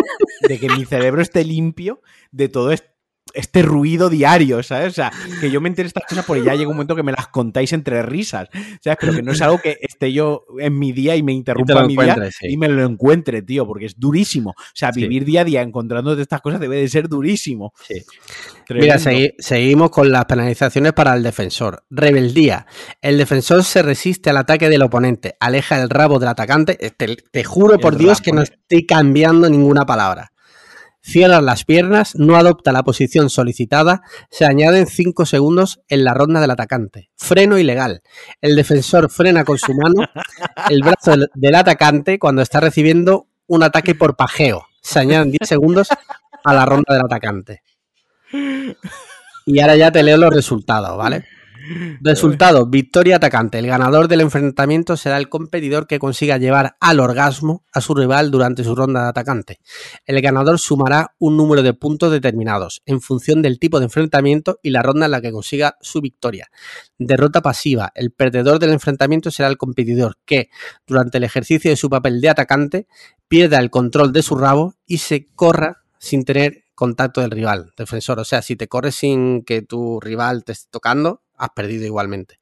de que mi cerebro esté limpio de todo esto este ruido diario, ¿sabes? O sea, que yo me entere estas cosas porque ya llega un momento que me las contáis entre risas, ¿sabes? Pero que no es algo que esté yo en mi día y me interrumpa mi día sí. y me lo encuentre, tío, porque es durísimo. O sea, vivir sí. día a día encontrándote estas cosas debe de ser durísimo. Sí. Mira, segui seguimos con las penalizaciones para el defensor. Rebeldía. El defensor se resiste al ataque del oponente, aleja el rabo del atacante. Te, te juro por Dios que no estoy cambiando ninguna palabra cierra las piernas, no adopta la posición solicitada, se añaden 5 segundos en la ronda del atacante. Freno ilegal. El defensor frena con su mano el brazo del, del atacante cuando está recibiendo un ataque por pajeo. Se añaden 10 segundos a la ronda del atacante. Y ahora ya te leo los resultados, ¿vale? Resultado, victoria atacante. El ganador del enfrentamiento será el competidor que consiga llevar al orgasmo a su rival durante su ronda de atacante. El ganador sumará un número de puntos determinados en función del tipo de enfrentamiento y la ronda en la que consiga su victoria. Derrota pasiva. El perdedor del enfrentamiento será el competidor que, durante el ejercicio de su papel de atacante, pierda el control de su rabo y se corra sin tener contacto del rival, defensor. O sea, si te corres sin que tu rival te esté tocando, has perdido igualmente.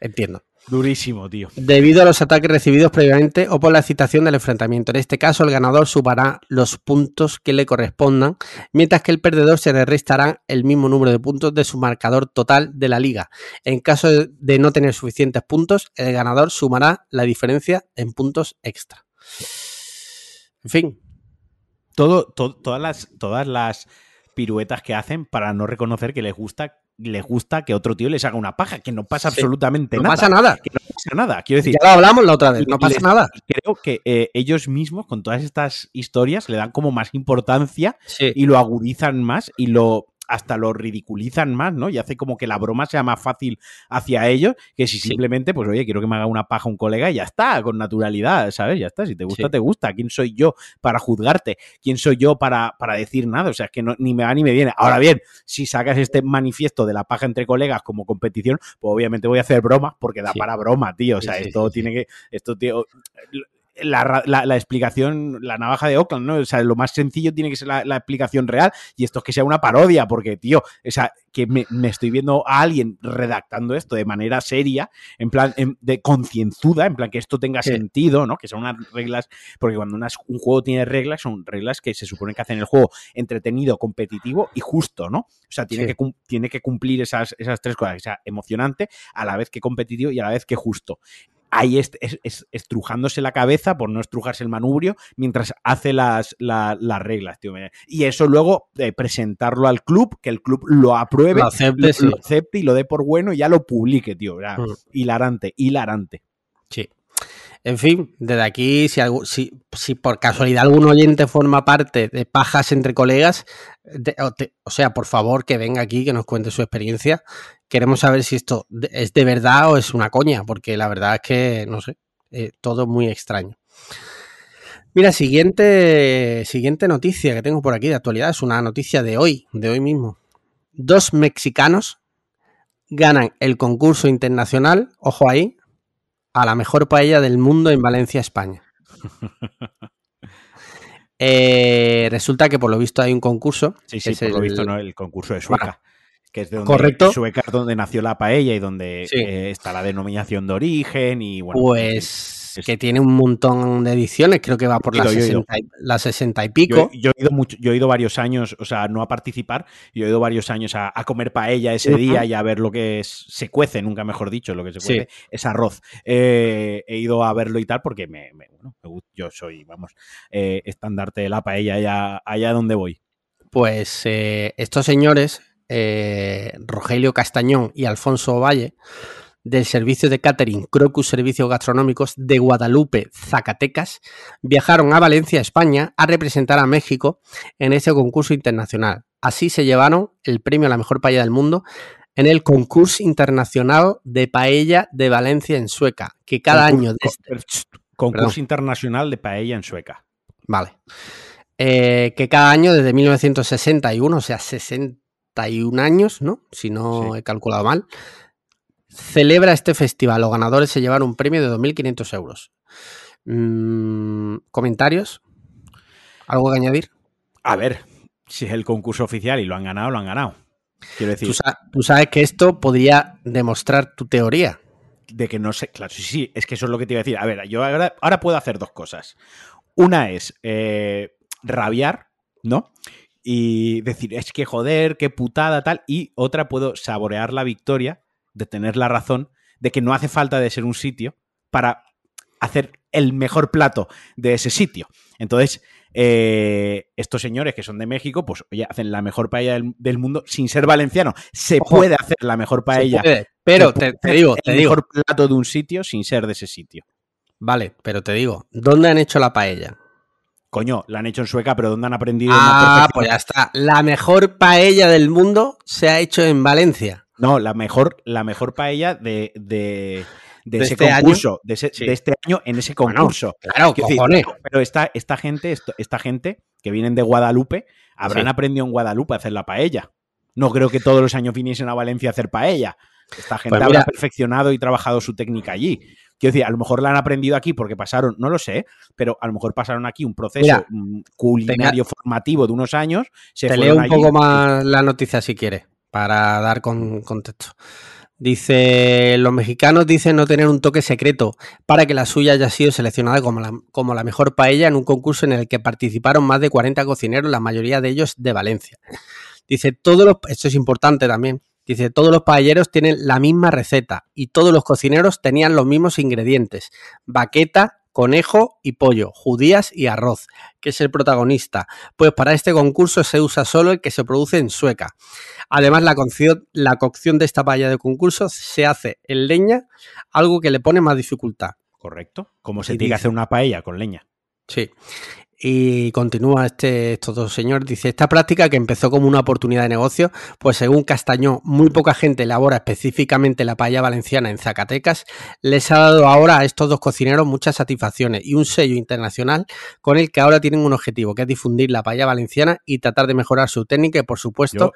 Entiendo. Durísimo, tío. Debido a los ataques recibidos previamente o por la excitación del enfrentamiento. En este caso, el ganador sumará los puntos que le correspondan, mientras que el perdedor se le restará el mismo número de puntos de su marcador total de la liga. En caso de no tener suficientes puntos, el ganador sumará la diferencia en puntos extra. En fin. Todo, to todas, las, todas las piruetas que hacen para no reconocer que les gusta les gusta que otro tío les haga una paja, que no pasa sí, absolutamente no nada. Pasa nada. Que no pasa nada. Quiero decir, ya lo hablamos la otra vez, no pasa les, nada. Creo que eh, ellos mismos, con todas estas historias, le dan como más importancia sí. y lo agudizan más y lo hasta lo ridiculizan más, ¿no? Y hace como que la broma sea más fácil hacia ellos que si sí. simplemente, pues oye, quiero que me haga una paja un colega y ya está, con naturalidad, ¿sabes? Ya está, si te gusta, sí. te gusta. ¿Quién soy yo para juzgarte? ¿Quién soy yo para, para decir nada? O sea, es que no, ni me va ni me viene. Ahora bien, si sacas este manifiesto de la paja entre colegas como competición, pues obviamente voy a hacer bromas porque da sí. para broma, tío. O sea, esto tiene que, esto, tío, la, la, la, explicación, la navaja de Oakland, ¿no? O sea, lo más sencillo tiene que ser la, la, explicación real y esto es que sea una parodia, porque, tío, o sea, que me, me estoy viendo a alguien redactando esto de manera seria, en plan, en, de concienzuda, en plan que esto tenga sí. sentido, ¿no? Que son unas reglas, porque cuando unas, un juego tiene reglas, son reglas que se supone que hacen el juego entretenido, competitivo y justo, ¿no? O sea, tiene, sí. que, tiene que cumplir esas, esas tres cosas, o sea, emocionante, a la vez que competitivo y a la vez que justo ahí es, es, es, estrujándose la cabeza por no estrujarse el manubrio mientras hace las, la, las reglas, tío. Y eso luego eh, presentarlo al club, que el club lo apruebe, lo acepte, lo, sí. lo acepte y lo dé por bueno y ya lo publique, tío. Ya, mm. Hilarante, hilarante. En fin, desde aquí, si, si, por casualidad algún oyente forma parte de pajas entre colegas, o, sea, por favor que venga aquí, que nos cuente su experiencia. Queremos saber si esto es de verdad o es una coña, porque la verdad es que, no sé, eh, todo muy extraño. Mira, siguiente, siguiente noticia que tengo por aquí de actualidad es una noticia de hoy, de hoy mismo. Dos mexicanos ganan el concurso internacional, ojo ahí, a la mejor paella del mundo en Valencia, España. (laughs) Eh, resulta que por lo visto hay un concurso. Sí, sí, por lo visto, ¿no? El concurso de Sueca. que es de donde, correcto. Sueca es donde nació la paella y donde Sí. eh, está la denominación de origen y bueno. Pues es- que tiene un montón de ediciones, creo que va por las he ido, yo he ido. 60, y- las 60 y Yo, pico. yo he ido mucho, yo he ido varios años, o sea, no a participar, yo he ido varios años a, a comer paella ese día y a ver lo que es, se cuece, nunca mejor dicho, lo que se Sí. cuece es arroz. Eh, he ido a verlo y tal porque me, me- bueno, me gust- yo soy, vamos, eh, estandarte de la paella allá, allá donde voy. Pues eh, estos señores, eh, Rogelio Castañón y Alfonso Valle, del servicio de catering Crocus Servicios Gastronómicos de Guadalupe, Zacatecas, viajaron a Valencia, España, a representar a México en ese concurso internacional. Así se llevaron el premio a la mejor paella del mundo en el concurso internacional de paella de Valencia en Sueca, que cada año desde, concurso Perdón. internacional de paella en Sueca. Vale. Eh, que cada año desde 1961, o sea, 61 años, ¿no? Si no Sí. he calculado mal, celebra este festival. Los ganadores se llevaron un premio de 2.500 euros. Mm, ¿Comentarios? ¿Algo que añadir? A ver, si es el concurso oficial y lo han ganado, lo han ganado. Quiero decir, Tú, sa- tú sabes que esto podría demostrar tu teoría. de que no sé, claro, sí, sí, es que eso es lo que te iba a decir. A ver, yo ahora, ahora puedo hacer dos cosas. Una es eh, rabiar, ¿no? Y decir, es que joder, qué putada, tal. Y otra puedo saborear la victoria de tener la razón de que no hace falta de ser un sitio para hacer el mejor plato de ese sitio. Entonces, eh, estos señores que son de México, pues oye, hacen la mejor paella del, del mundo sin ser valenciano. Se Ojo. puede hacer la mejor paella puede, pero te, digo, el digo. mejor plato de un sitio sin ser de ese sitio. Vale, pero te digo, ¿dónde han hecho la paella? Coño, la han hecho en Sueca, pero ¿dónde han aprendido? Ah, pues ya está. La mejor paella del mundo se ha hecho en Valencia. No, la mejor, la mejor paella de, de, de ¿De ese este año? concurso, de, ese- Sí. de este año en ese Bueno, concurso. Claro, decir, pero esta, esta gente, esto- esta gente que vienen de Guadalupe, habrán Sí. aprendido en Guadalupe a hacer la paella. No creo que todos los años viniesen a Valencia a hacer paella. Esta gente Pues habrá mira. perfeccionado y trabajado su técnica allí. Quiero decir, a lo mejor la han aprendido aquí porque pasaron, no lo sé, pero a lo mejor pasaron aquí un proceso Mira, mm, culinario formativo de unos años. Se Te leo un allí poco más la noticia si quieres, para dar con contexto. Dice, los mexicanos dicen no tener un toque secreto para que la suya haya sido seleccionada como la, como la mejor paella en un concurso en el que participaron más de 40 cocineros, la mayoría de ellos de Valencia. Dice, todos los, esto es importante también, dice, todos los paelleros tienen la misma receta y todos los cocineros tenían los mismos ingredientes, baqueta, conejo y pollo, judías y arroz, que es el protagonista, pues para este concurso se usa solo el que se produce en Sueca. Además, la cocción, la cocción de esta paella de concurso se hace en leña, algo que le pone más dificultad. Correcto. Como se Y tiene que hacer una paella con leña. Sí. Y continúa este, estos dos señores. Dice, esta práctica que empezó como una oportunidad de negocio, pues según Castañón, muy poca gente elabora específicamente la paella valenciana en Zacatecas, les ha dado ahora a estos dos cocineros muchas satisfacciones y un sello internacional con el que ahora tienen un objetivo, que es difundir la paella valenciana y tratar de mejorar su técnica y, por supuesto, Yo-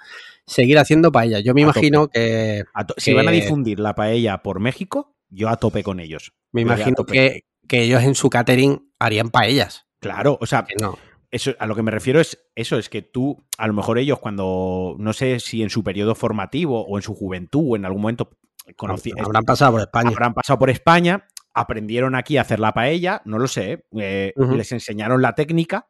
seguir haciendo paella. Yo me imagino que... To- Si Que- van a difundir la paella por México, yo a tope con ellos. Me imagino que, que ellos en su catering harían paellas. Claro, o sea, no. eso, a lo que me refiero es eso, es que tú, a lo mejor ellos cuando, no sé si en su periodo formativo o en su juventud o en algún momento conocí, Habrán pasado por España. habrán pasado por España, aprendieron aquí a hacer la paella, no lo sé, eh, les enseñaron la técnica,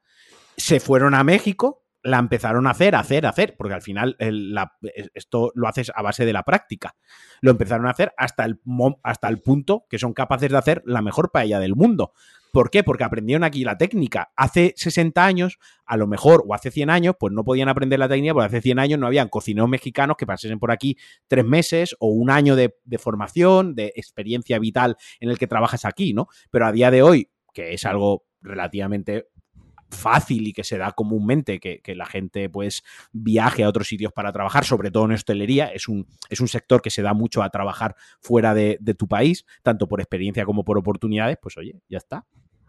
se fueron a México, la empezaron a hacer, a hacer, a hacer, porque al final el- la- esto lo haces a base de la práctica. Lo empezaron a hacer hasta el, hasta el punto que son capaces de hacer la mejor paella del mundo. ¿Por qué? Porque aprendieron aquí la técnica. Hace 60 años, a lo mejor, o hace 100 años, pues no podían aprender la técnica, porque hace 100 años no habían cocineros mexicanos que pasasen por aquí tres meses o un año de, formación, de experiencia vital en el que trabajas aquí, ¿no? Pero a día de hoy, que es algo relativamente fácil y que se da comúnmente que, que la gente pues viaje a otros sitios para trabajar, sobre todo en hostelería, es un, es un sector que se da mucho a trabajar fuera de, de tu país, tanto por experiencia como por oportunidades, pues oye, ya está.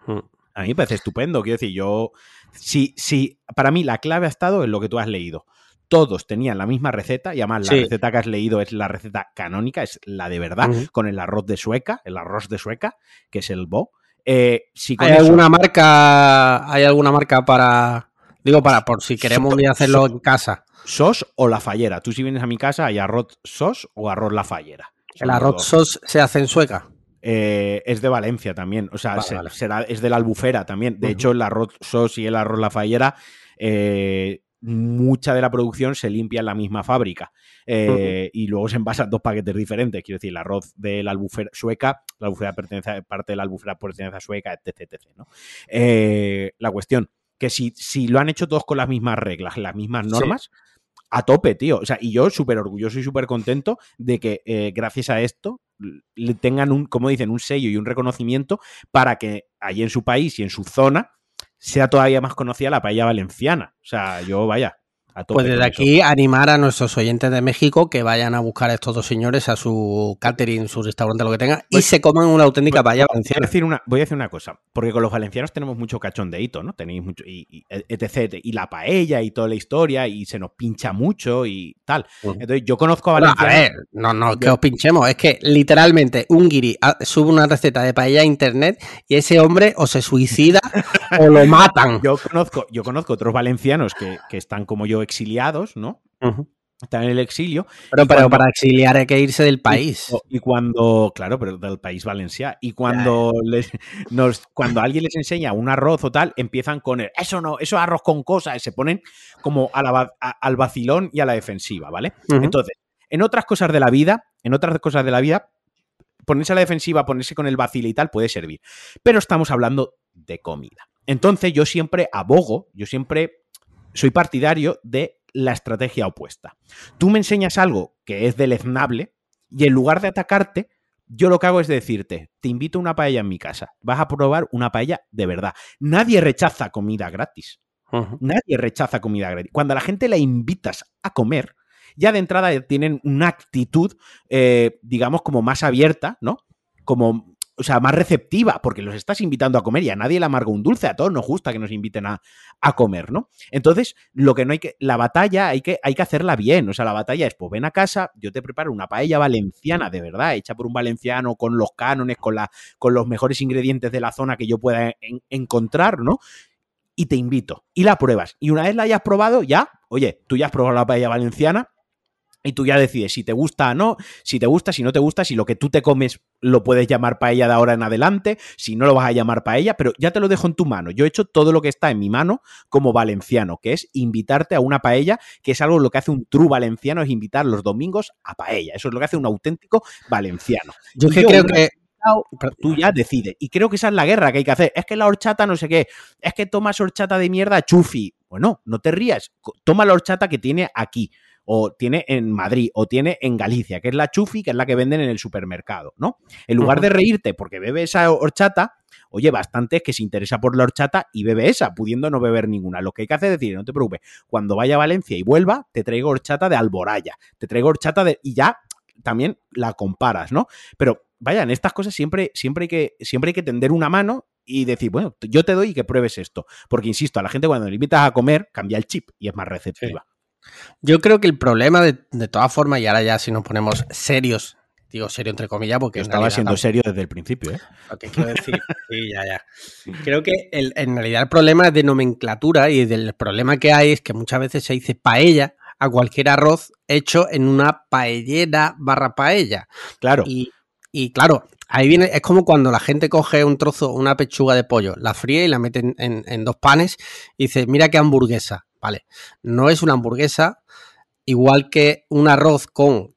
Mm. A mí me parece estupendo. Quiero decir, yo. Sí, sí, para mí la clave ha estado en lo que tú has leído. Todos tenían la misma receta y además Sí. la receta que has leído es la receta canónica, es la de verdad, con el arroz de sueca, el arroz de sueca, que es el bo. Eh, si ¿Hay eso- alguna marca? ¿Hay alguna marca para.? Digo, para por si queremos un día hacerlo en casa. sos o la fallera. Tú si vienes a mi casa hay arroz sos o arroz la fallera. El arroz sos se hace en sueca. Eh, es de Valencia también, o sea, Vale, se- vale. será, es de la albufera también. De hecho, el arroz sos y el arroz la fallera, eh, mucha de la producción se limpia en la misma fábrica. Eh, Y luego se envasan dos paquetes diferentes. Quiero decir, el arroz de la albufera sueca, la albufera pertenece a, parte de la albufera pertenece a sueca, etc. etc., ¿no? La cuestión, que si, si lo han hecho todos con las mismas reglas, las mismas Sí. A tope, tío. O sea, y yo súper orgulloso y súper contento de que eh, gracias a esto le tengan un, como dicen, un sello y un reconocimiento para que allí en su país y en su zona sea todavía más conocida la paella valenciana. O sea, yo vaya. Pues desde aquí animar a nuestros oyentes de México que vayan a buscar a estos dos señores a su catering, su restaurante, lo que tengan, y Pues- se coman una auténtica paella Voy a, valenciana. decir una, voy a decir una cosa, porque con los valencianos tenemos mucho cachondeíto, ¿no? Tenéis mucho, y, y etc. Y la paella y toda la historia, y se nos pincha mucho y tal. Entonces, yo conozco a Bueno, a valencianos. ver, no, no, que os pinchemos. Es que literalmente un guiri ah, sube una receta de paella a internet y ese hombre o se suicida (laughs) o lo matan. Yo conozco, yo conozco otros valencianos que, que están como yo exiliados, ¿no? Están en el exilio. Pero, Y pero cuando- para exiliar hay que irse del país. Y, y cuando, claro, pero del país valenciano. Y cuando les, nos, cuando alguien les enseña un arroz o tal, empiezan con el, eso no, eso es arroz con cosas, se ponen como a la a- al vacilón y a la defensiva, ¿vale? Entonces, en otras cosas de la vida, en otras cosas de la vida, ponerse a la defensiva, ponerse con el vacile y tal puede servir. Pero estamos hablando de comida. Entonces, yo siempre abogo, yo siempre soy partidario de la estrategia opuesta. Tú me enseñas algo que es deleznable y en lugar de atacarte, yo lo que hago es decirte, te invito a una paella en mi casa, vas a probar una paella de verdad. Nadie rechaza comida gratis. Nadie rechaza comida gratis. Cuando a la gente la invitas a comer, ya de entrada tienen una actitud, eh, digamos, como más abierta, ¿no? Como, o sea, más receptiva, porque los estás invitando a comer y a nadie le amarga un dulce, a todos nos gusta que nos inviten a, a comer, ¿no? Entonces, lo que no hay que, la batalla hay que, hay que hacerla bien, o sea, la batalla es, pues ven a casa, yo te preparo una paella valenciana, de verdad, hecha por un valenciano, con los cánones, con, la, con los mejores ingredientes de la zona que yo pueda en- encontrar, ¿no? y te invito. Y la pruebas. Y una vez la hayas probado, ya, oye, tú ya has probado la paella valenciana y tú ya decides si te gusta o no, si te gusta, si no te gusta, si lo que tú te comes lo puedes llamar paella de ahora en adelante, si no lo vas a llamar paella, pero ya te lo dejo en tu mano. Yo he hecho todo lo que está en mi mano como valenciano, que es invitarte a una paella, que es algo lo que hace un true valenciano, es invitar los domingos a paella. Eso es lo que hace un auténtico valenciano Yo yo creo que. tú ya decides. Y creo que esa es la guerra que hay que hacer. Es que la horchata no sé qué. Es que tomas horchata de mierda chufi. Bueno, no te rías. Toma la horchata que tiene aquí. O tiene en Madrid. O tiene en Galicia. Que es la chufi, que es la que venden en el supermercado. ¿no? En lugar de reírte porque bebe esa horchata. Oye, bastante es que se interesa por la horchata y bebe esa, pudiendo no beber ninguna. Lo que hay que hacer es decir, no te preocupes, cuando vaya a Valencia y vuelva, te traigo horchata de Alboraya, te traigo horchata de. y ya también la comparas, ¿no? Pero vaya, en estas cosas siempre, siempre, hay que, siempre hay que tender una mano y decir, bueno, yo te doy y que pruebes esto. Porque, insisto, a la gente cuando le invitas a comer, cambia el chip y es más receptiva. Yo creo que el problema, de, de todas formas, y ahora ya si nos ponemos serios, digo serio entre comillas, porque Yo estaba siendo tampoco- serio desde el principio, ¿eh? Lo que quiero decir, sí, ya, ya. Creo que el- en realidad el problema es de nomenclatura y el problema que hay es que muchas veces se dice paella a cualquier arroz hecho en una paellera barra paella. Claro. Y, y claro, ahí viene, es como cuando la gente coge un trozo, una pechuga de pollo, la fríe y la mete en, en- en dos panes y dice, mira qué hamburguesa. Vale, no es una hamburguesa, igual que un arroz con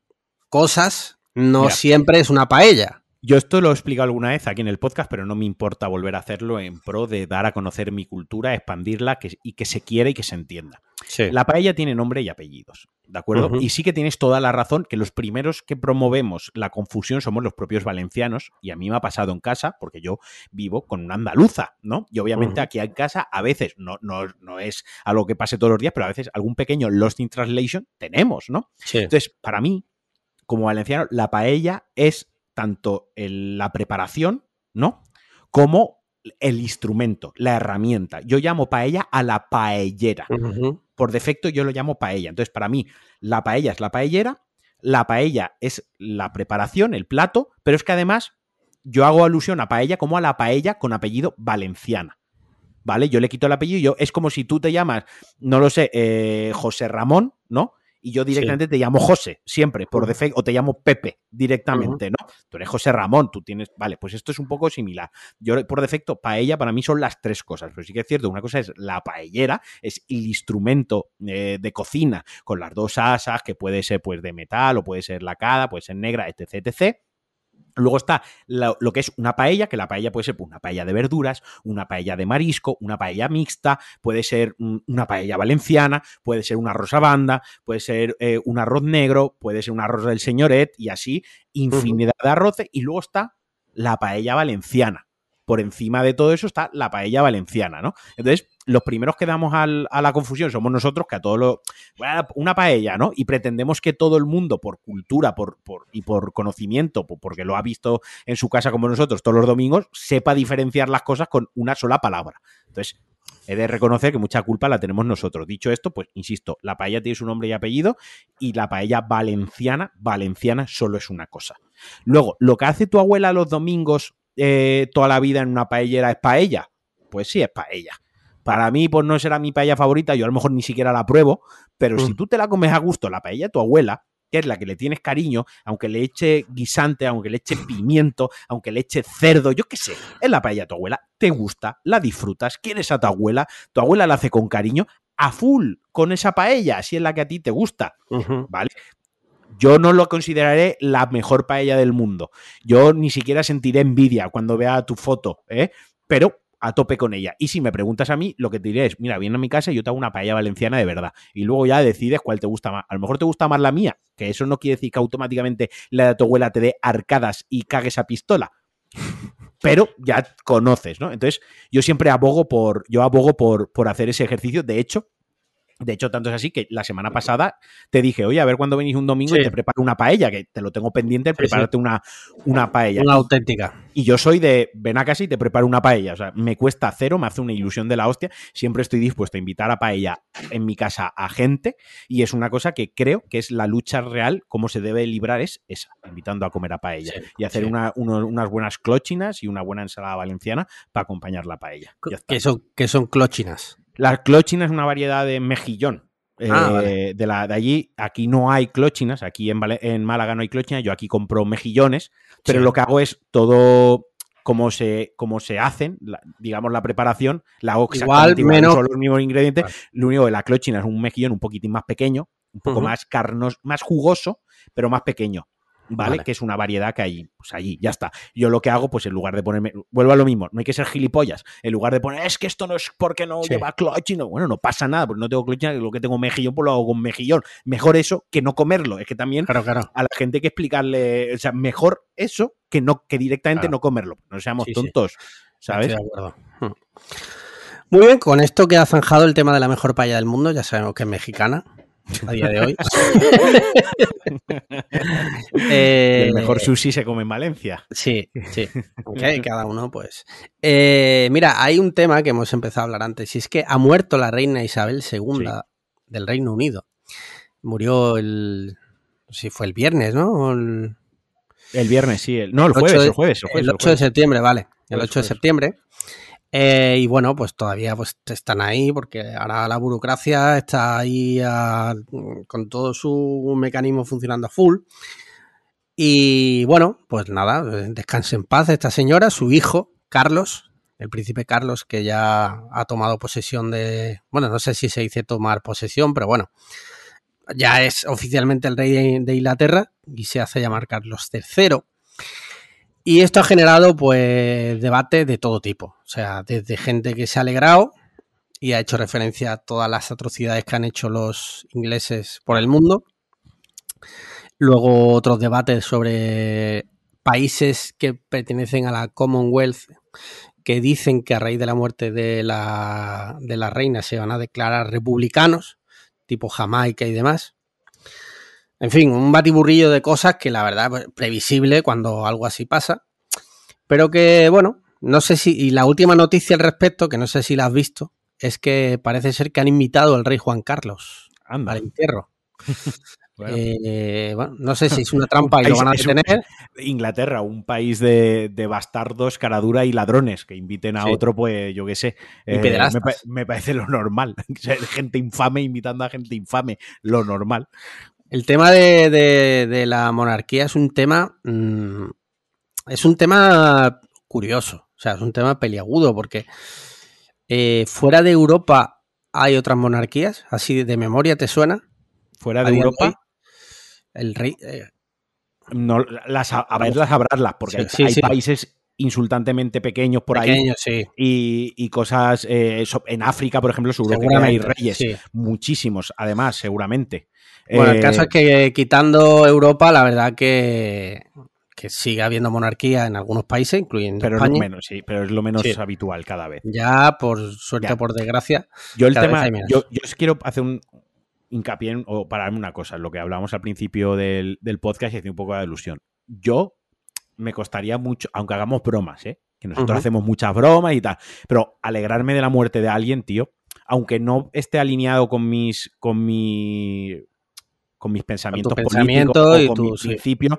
cosas, no Mira. siempre es una paella. Yo esto lo he explicado alguna vez aquí en el podcast, pero no me importa volver a hacerlo en pro de dar a conocer mi cultura, expandirla que- y que se quiera y que se entienda. Sí. La paella tiene nombre y apellidos. ¿De acuerdo? Y sí que tienes toda la razón que los primeros que promovemos la confusión somos los propios valencianos. Y a mí me ha pasado en casa, porque yo vivo con una andaluza, ¿no? Y obviamente aquí en casa a veces, no, no, no es algo que pase todos los días, pero a veces algún pequeño lost in translation tenemos, ¿no? Sí. Entonces, para mí, como valenciano, la paella es tanto el- la preparación, ¿no? Como el instrumento, la herramienta. Yo llamo paella a la paellera. Por defecto yo lo llamo paella. Entonces, para mí, la paella es la paellera, la paella es la preparación, el plato, pero es que además yo hago alusión a paella como a la paella con apellido valenciana. ¿Vale? Yo le quito el apellido y yo, es como si tú te llamas, no lo sé, eh, José Ramón, ¿no? Y yo directamente te llamo José, siempre, por defecto, o te llamo Pepe directamente, ¿no? Tú eres José Ramón, tú tienes, vale, pues esto es un poco similar. Yo, por defecto, paella para mí son las tres cosas, pero sí que es cierto, una cosa es la paellera, es el instrumento eh, de cocina con las dos asas, que puede ser pues de metal o puede ser lacada, puede ser negra, etc, etc. Luego está lo, lo que es una paella, que la paella puede ser pues, una paella de verduras, una paella de marisco, una paella mixta, puede ser mm, una paella valenciana, puede ser un arroz a banda, puede ser eh, un arroz negro, puede ser un arroz del señoret y así infinidad de arroces. Y luego está la paella valenciana. Por encima de todo eso está la paella valenciana, ¿no? Entonces, los primeros que damos al- a la confusión somos nosotros, que a todos lo. "Bueno, Una paella, ¿no? Y pretendemos que todo el mundo, por cultura por, por- y por conocimiento, po- porque lo ha visto en su casa como nosotros todos los domingos, sepa diferenciar las cosas con una sola palabra. Entonces, he de reconocer que mucha culpa la tenemos nosotros. Dicho esto, pues insisto, la paella tiene su nombre y apellido y la paella valenciana, valenciana solo es una cosa. Luego, lo que hace tu abuela los domingos eh, toda la vida en una paellera es paella. Pues sí, es paella. Para mí, pues no será mi paella favorita, yo a lo mejor ni siquiera la pruebo, pero si Mm. tú te la comes a gusto, la paella de tu abuela, que es la que le tienes cariño, aunque le eche guisante, aunque le eche pimiento, aunque le eche cerdo, yo qué sé, es la paella de tu abuela, te gusta, la disfrutas, quieres a tu abuela, tu abuela la hace con cariño, a full con esa paella, si es la que a ti te gusta. ¿vale? Yo no lo consideraré la mejor paella del mundo. Yo ni siquiera sentiré envidia cuando vea tu foto, ¿eh? Pero a tope con ella. Y si me preguntas a mí, lo que te diré es, mira, viene a mi casa y yo te hago una paella valenciana de verdad. Y luego ya decides cuál te gusta más. A lo mejor te gusta más la mía, que eso no quiere decir que automáticamente la de tu abuela te dé arcadas y cagues a pistola. Pero ya conoces, ¿no? Entonces, yo siempre abogo por, yo abogo por, por hacer ese ejercicio. De hecho, de hecho, tanto es así que la semana pasada te dije, oye, a ver cuándo venís un domingo Sí. y te preparo una paella, que te lo tengo pendiente, Sí, prepararte Una, una paella. Una auténtica. Y yo soy de, ven a casa y te preparo una paella. O sea, me cuesta cero, me hace una ilusión de la hostia. Siempre estoy dispuesto a invitar a paella en mi casa a gente y es una cosa que creo que es la lucha real, cómo se debe librar es esa, invitando a comer a paella. Sí, y hacer sí. una- uno- unas buenas clochinas y una buena ensalada valenciana para acompañar la paella. Que son, que son clochinas. La clochina es una variedad de mejillón. Ah, eh, vale. de, la, de allí, aquí no hay clochinas, aquí en, Málaga no hay clochinas, yo aquí compro mejillones, pero Sí. lo que hago es todo como se, como se hacen, la- digamos la preparación, la hago Igual, menos- son los mismos ingredientes, Vale. lo único que la clochina es un mejillón un poquitín más pequeño, un poco más carnoso, más jugoso, pero más pequeño. ¿Vale? Vale. Que es una variedad que hay, pues allí, ya está. Yo lo que hago, pues en lugar de ponerme, vuelvo a lo mismo, no hay que ser gilipollas. En lugar de poner, es que esto no es porque no Sí. lleva clochina, bueno, no pasa nada, porque no tengo clochina, lo que tengo mejillón, pues lo hago con mejillón. Mejor eso que no comerlo. Es que también Claro, claro. a la gente hay que explicarle, o sea, mejor eso que no, que directamente Claro. no comerlo. No seamos Sí, sí. tontos, ¿sabes? Estoy de acuerdo. Hmm. Muy bien, con esto queda zanjado el tema de la mejor paella del mundo. Ya sabemos que es mexicana a día de hoy. (laughs) Y Eh, el mejor sushi se come en Valencia. Sí, sí. (laughs) Ok, cada uno, pues. Eh, mira, hay un tema que hemos empezado a hablar antes, y es que ha muerto la reina Isabel II Sí. del Reino Unido. Murió el. No sé si fue el viernes, ¿no? El, El viernes, sí. El, no, el El jueves, ocho de- el jueves, el jueves. el el 8 de jueves. septiembre, vale. El Jueves, 8 de jueves. septiembre. Eh, y bueno, pues todavía pues, están ahí porque ahora la burocracia está ahí con todo su mecanismo funcionando a full. Y bueno, pues nada, descanse en paz esta señora, su hijo, Carlos, el príncipe Carlos, que ya ha tomado posesión de, bueno, no sé si se dice tomar posesión, pero bueno, ya es oficialmente el rey de, de Inglaterra y se hace llamar Carlos III. Y esto ha generado pues debate de todo tipo, o sea, desde gente que se ha alegrado y ha hecho referencia a todas las atrocidades que han hecho los ingleses por el mundo. Luego otros debates sobre países que pertenecen a la Commonwealth que dicen que a raíz de la muerte de la, de la reina se van a declarar republicanos, tipo Jamaica y demás. En fin, un batiburrillo de cosas que la verdad es previsible cuando algo así pasa. Pero que, bueno, no sé si. Y la última noticia al respecto, que no sé si la has visto, es que parece ser que han invitado al rey Juan Carlos Anda. al entierro. (laughs) Bueno. Eh, bueno, no sé si es una (laughs) trampa y lo van a es un- detener. Inglaterra, un país de, de bastardos, caradura y ladrones que inviten a Sí. otro, pues yo qué sé. Eh, me, pa- me parece lo normal. (laughs) Gente infame invitando a gente infame, lo normal. El tema de, de- de la monarquía es un tema. mm, es un tema curioso. O sea, es un tema peliagudo porque eh, fuera de Europa hay otras monarquías. Así de memoria te suena. Fuera de Europa, El rey. eh, no, las, a, verlas, sabraslas, porque Sí, hay, sí, hay sí. países insultantemente pequeños por ahí pequeño, y, y cosas eh, en África, por ejemplo, seguro que hay reyes, muchísimos, además, seguramente. Bueno, el Eh, caso es que quitando Europa, la verdad que, que sigue habiendo monarquía en algunos países, incluyendo pero es lo España. menos, sí, pero es lo menos Sí. habitual cada vez. Ya, por suerte Ya. o por desgracia. Yo el tema, yo, yo os quiero hacer un hincapié en- o pararme una cosa, lo que hablábamos al principio del, del podcast y hacer un poco de ilusión. Yo me costaría mucho, aunque hagamos bromas, ¿eh? que nosotros hacemos muchas bromas y tal, pero alegrarme de la muerte de alguien, tío, aunque no esté alineado con mis, con mi, con mis pensamientos políticos pensamientos o y con mis sí. principios,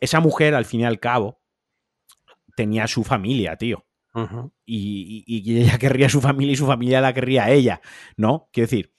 esa mujer, al fin y al cabo, tenía su familia, tío y- y ella (laughs) querría a su familia y su familia la querría a ella, ¿no? Quiero decir,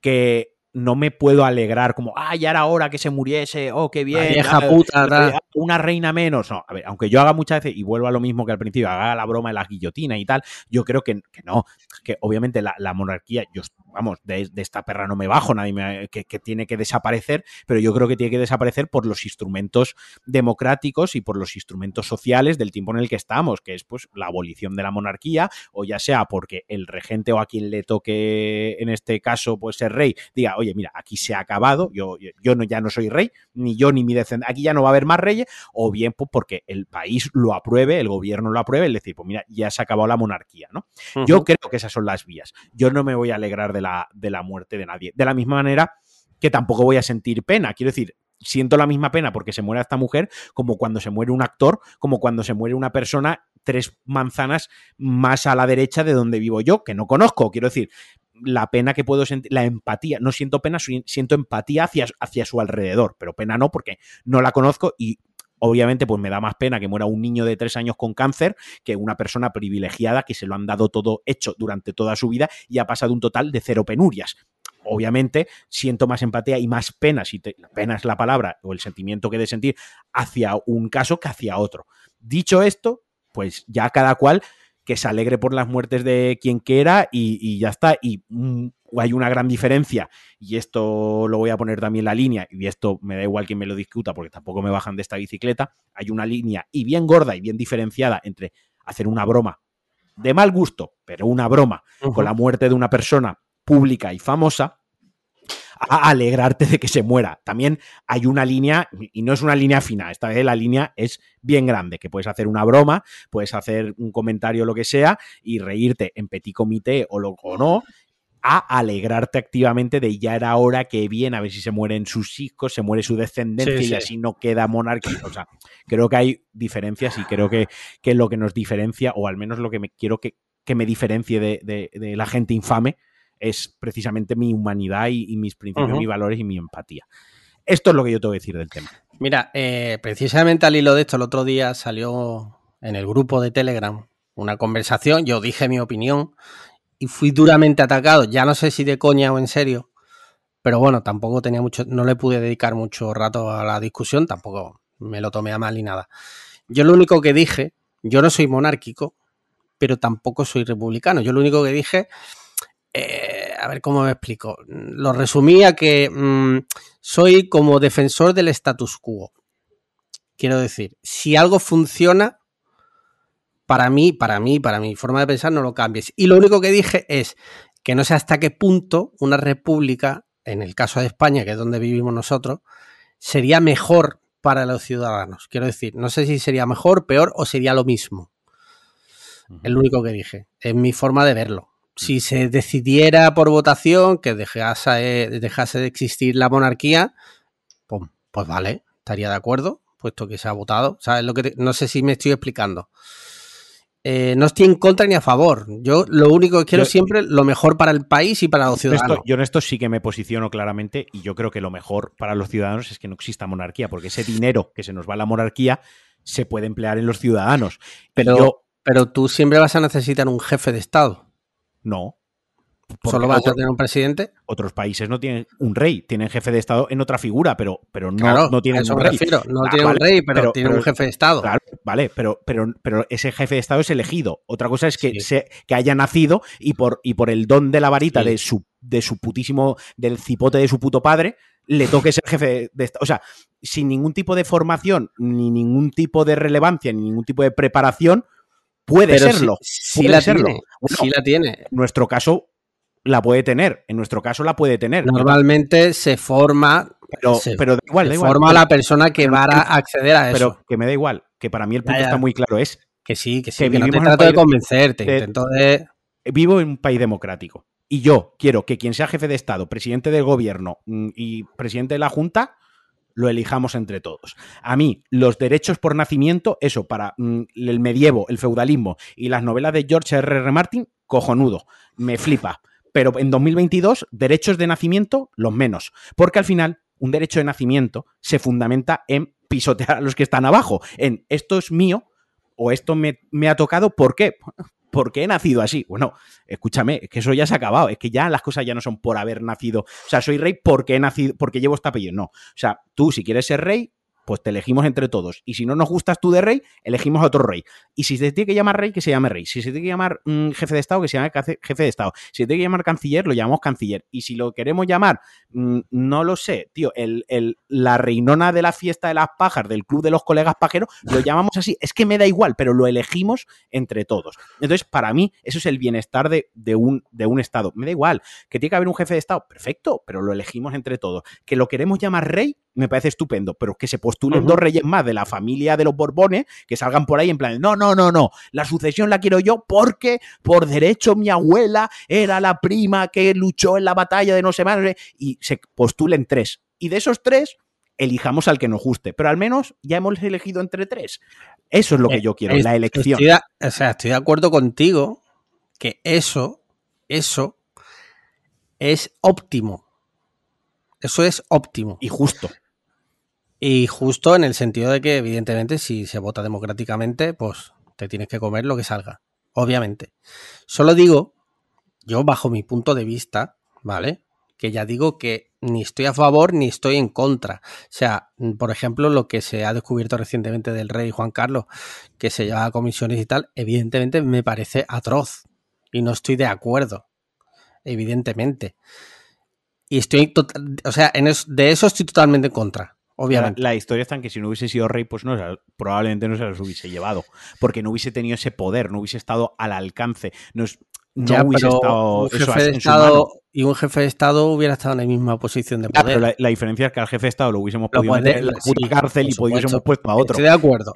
que no me puedo alegrar como, ah, ya era hora que se muriese, oh, qué bien. vieja puta. Una reina menos. No, a ver, aunque yo haga muchas veces, y vuelvo a lo mismo que al principio, haga la broma de la guillotina y tal, yo creo que, que no, que obviamente la, la monarquía, yo, vamos, de, de esta perra no me bajo, nadie me, que, que tiene que desaparecer, pero yo creo que tiene que desaparecer por los instrumentos democráticos y por los instrumentos sociales del tiempo en el que estamos, que es pues la abolición de la monarquía, o ya sea porque el regente o a quien le toque en este caso pues ser rey, diga, oye, mira, aquí se ha acabado, yo, yo no, ya no soy rey, ni yo ni mi descendiente, aquí ya no va a haber más reyes, o bien pues porque el país lo apruebe, el gobierno lo apruebe, es decir, pues mira, ya se ha acabado la monarquía, ¿no? Yo creo que esas son las vías. Yo no me voy a alegrar de la, de la muerte de nadie. De la misma manera que tampoco voy a sentir pena. Quiero decir, siento la misma pena porque se muera esta mujer como cuando se muere un actor, como cuando se muere una persona tres manzanas más a la derecha de donde vivo yo, que no conozco. Quiero decir, la pena que puedo sentir, la empatía, no siento pena, si- siento empatía hacia, hacia su alrededor, pero pena no porque no la conozco y obviamente pues me da más pena que muera un niño de tres años con cáncer que una persona privilegiada que se lo han dado todo hecho durante toda su vida y ha pasado un total de cero penurias. Obviamente siento más empatía y más pena, si te- pena es la palabra o el sentimiento que he de sentir hacia un caso que hacia otro. Dicho esto, pues ya cada cual que se alegre por las muertes de quien quiera y, y ya está. Y mm, hay una gran diferencia, y esto lo voy a poner también en la línea, y esto me da igual quien me lo discuta porque tampoco me bajan de esta bicicleta, hay una línea y bien gorda y bien diferenciada entre hacer una broma de mal gusto, pero una broma con la muerte de una persona pública y famosa, a alegrarte de que se muera. También hay una línea, y no es una línea fina, esta vez la línea es bien grande, que puedes hacer una broma, puedes hacer un comentario lo que sea y reírte en petit comité o, lo, o no, a alegrarte activamente de ya era hora que bien, a ver si se mueren sus hijos, se muere su descendencia Sí, y sí. así no queda monarquía. O sea, creo que hay diferencias y creo que, que lo que nos diferencia, o al menos lo que me quiero que, que me diferencie de, de- de la gente infame, es precisamente mi humanidad y, y mis principios, mis valores y mi empatía. Esto es lo que yo tengo que decir del tema. Mira, eh, precisamente al hilo de esto, el otro día salió en el grupo de Telegram una conversación, yo dije mi opinión y fui duramente atacado, ya no sé si de coña o en serio, pero bueno, tampoco tenía mucho, no le pude dedicar mucho rato a la discusión, tampoco me lo tomé a mal ni nada. Yo lo único que dije, yo no soy monárquico, pero tampoco soy republicano. Yo lo único que dije, eh, a ver cómo me explico, lo resumía que mm, soy como defensor del status quo. Quiero decir, si algo funciona, para mí, para mí, para mi forma de pensar, no lo cambies. Y lo único que dije es que no sé hasta qué punto una república, en el caso de España, que es donde vivimos nosotros, sería mejor para los ciudadanos. Quiero decir, no sé si sería mejor, peor o sería lo mismo. Es lo único que dije. Es mi forma de verlo. Si se decidiera por votación que dejase, dejase de existir la monarquía, pues, pues, vale, estaría de acuerdo, puesto que se ha votado. ¿Sabes lo que no sé si me estoy explicando. Eh, no estoy en contra ni a favor. Yo lo único que quiero siempre lo mejor para el país y para los ciudadanos. yo en esto sí que me posiciono claramente y yo creo que lo mejor para los ciudadanos es que no exista monarquía, porque ese dinero que se nos va a la monarquía se puede emplear en los ciudadanos. Pero, pero tú siempre vas a necesitar un jefe de Estado. No. ¿Solo vas a tener un presidente? Otros países no tienen un rey, tienen jefe de Estado en otra figura, pero, pero no, no tienen un rey. no ah, tienen un rey, pero, tienen un jefe de Estado. Claro, vale, pero, pero, pero ese jefe de Estado es elegido. Otra cosa es que, que haya nacido y por, y por el don de la varita de, su, de su putísimo, del cipote de su puto padre, le toque ser jefe de Estado. O sea, sin ningún tipo de formación, ni ningún tipo de relevancia, ni ningún tipo de preparación, puede serlo. Sí, la Tiene, sí la tiene. En nuestro caso, la puede tener. En nuestro caso la puede tener. Normalmente se forma, pero, pero da igual, forma la persona que va a acceder a eso. Pero que me da igual, que para mí el punto está muy claro, es que sí, que sí, que, no te trato de convencerte, intento de... Vivo en un país democrático y yo quiero que quien sea jefe de Estado, presidente del gobierno mm, y presidente de la Junta, lo elijamos entre todos. A mí, los derechos por nacimiento, eso, para mm, el medievo, el feudalismo y las novelas de George R. R. Martin, cojonudo, me flipa pero en 2022 derechos de nacimiento los menos, porque al final un derecho de nacimiento se fundamenta en pisotear a los que están abajo, en esto es mío o esto me, ha tocado, ¿por qué? Porque he nacido así. Bueno, escúchame, es que eso ya se ha acabado, es que ya las cosas ya no son por haber nacido, o sea, soy rey porque he nacido, porque llevo este apellido, no. O sea, tú si quieres ser rey, pues te elegimos entre todos. Y si no nos gustas tú de rey, elegimos a otro rey. Y si se tiene que llamar rey, que se llame rey. Si se tiene que llamar mm, jefe de Estado, que se llame jefe de Estado. Si se tiene que llamar canciller, lo llamamos canciller. Y si lo queremos llamar, mm, no lo sé, tío, el, la reinona de la fiesta de las pajas del club de los colegas pajeros, lo llamamos así. Es que me da igual, pero lo elegimos entre todos. Entonces, para mí, eso es el bienestar de, un, de un Estado. Me da igual. Que tiene que haber un jefe de Estado, perfecto, pero lo elegimos entre todos. Que lo queremos llamar rey, me parece estupendo, pero que se postulen dos reyes más de la familia de los Borbones, que salgan por ahí en plan, no, no, no, no, la sucesión la quiero yo porque por derecho mi abuela era la prima que luchó en la batalla de no sé más, y se postulen tres. Y de esos tres, elijamos al que nos guste, pero al menos ya hemos elegido entre tres. Eso es lo que eh, yo quiero, la elección. o sea, estoy de acuerdo contigo que eso, eso es óptimo. Eso es óptimo. Y justo. Y justo en el sentido de que, evidentemente, si se vota democráticamente, pues te tienes que comer lo que salga. Obviamente. Solo digo, yo bajo mi punto de vista, ¿vale? Que ya digo que ni estoy a favor ni estoy en contra. O sea, por ejemplo, lo que se ha descubierto recientemente del rey Juan Carlos, que se lleva a comisiones y tal, evidentemente me parece atroz. Y no estoy de acuerdo. Evidentemente. Y estoy, o sea, en de eso estoy totalmente en contra. Obviamente. La, historia está en que si no hubiese sido rey, pues no, probablemente no se los hubiese llevado. Porque no hubiese tenido ese poder, no hubiese estado al alcance. No, hubiese estado, un jefe de Estado y un jefe de Estado hubiera estado en la misma posición de poder. pero la, diferencia es que al jefe de Estado lo hubiésemos podido meter en la cárcel y hubiésemos puesto a otro. Estoy de acuerdo.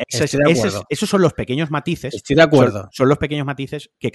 esos son los pequeños matices. Estoy de acuerdo. Son, los pequeños matices que,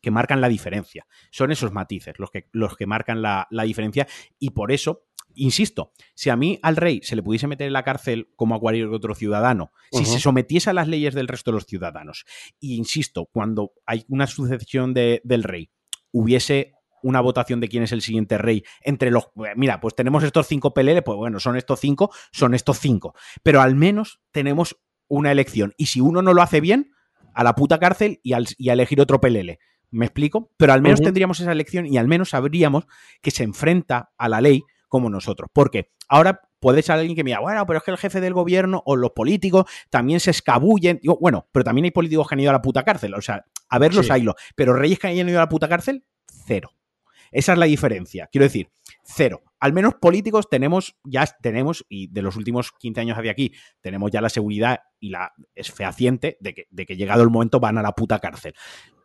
que, marcan la diferencia. Son esos matices los que, los que marcan la, la diferencia y por eso insisto, si a mí al rey se le pudiese meter en la cárcel como a cualquier otro ciudadano, si se sometiese a las leyes del resto de los ciudadanos, y insisto, cuando hay una sucesión del rey, hubiese una votación de quién es el siguiente rey entre los. Mira, pues tenemos estos cinco PLL, pues bueno, son estos cinco, son estos cinco. Pero al menos tenemos una elección. Y si uno no lo hace bien, a la puta cárcel y, a elegir otro PLL. ¿Me explico? Pero al menos tendríamos esa elección y al menos sabríamos que se enfrenta a la ley como nosotros. Porque ahora puede ser alguien que me diga, bueno, pero es que el jefe del gobierno o los políticos también se escabullen. Digo, bueno, pero también hay políticos que han ido a la puta cárcel. O sea, a verlos sí. haylo. Pero reyes que hayan ido a la puta cárcel, cero. Esa es la diferencia. Quiero decir, cero. Al menos políticos tenemos, ya tenemos, y de los últimos 15 años hacia aquí, tenemos ya la seguridad y la es fehaciente de que, de que llegado el momento van a la puta cárcel.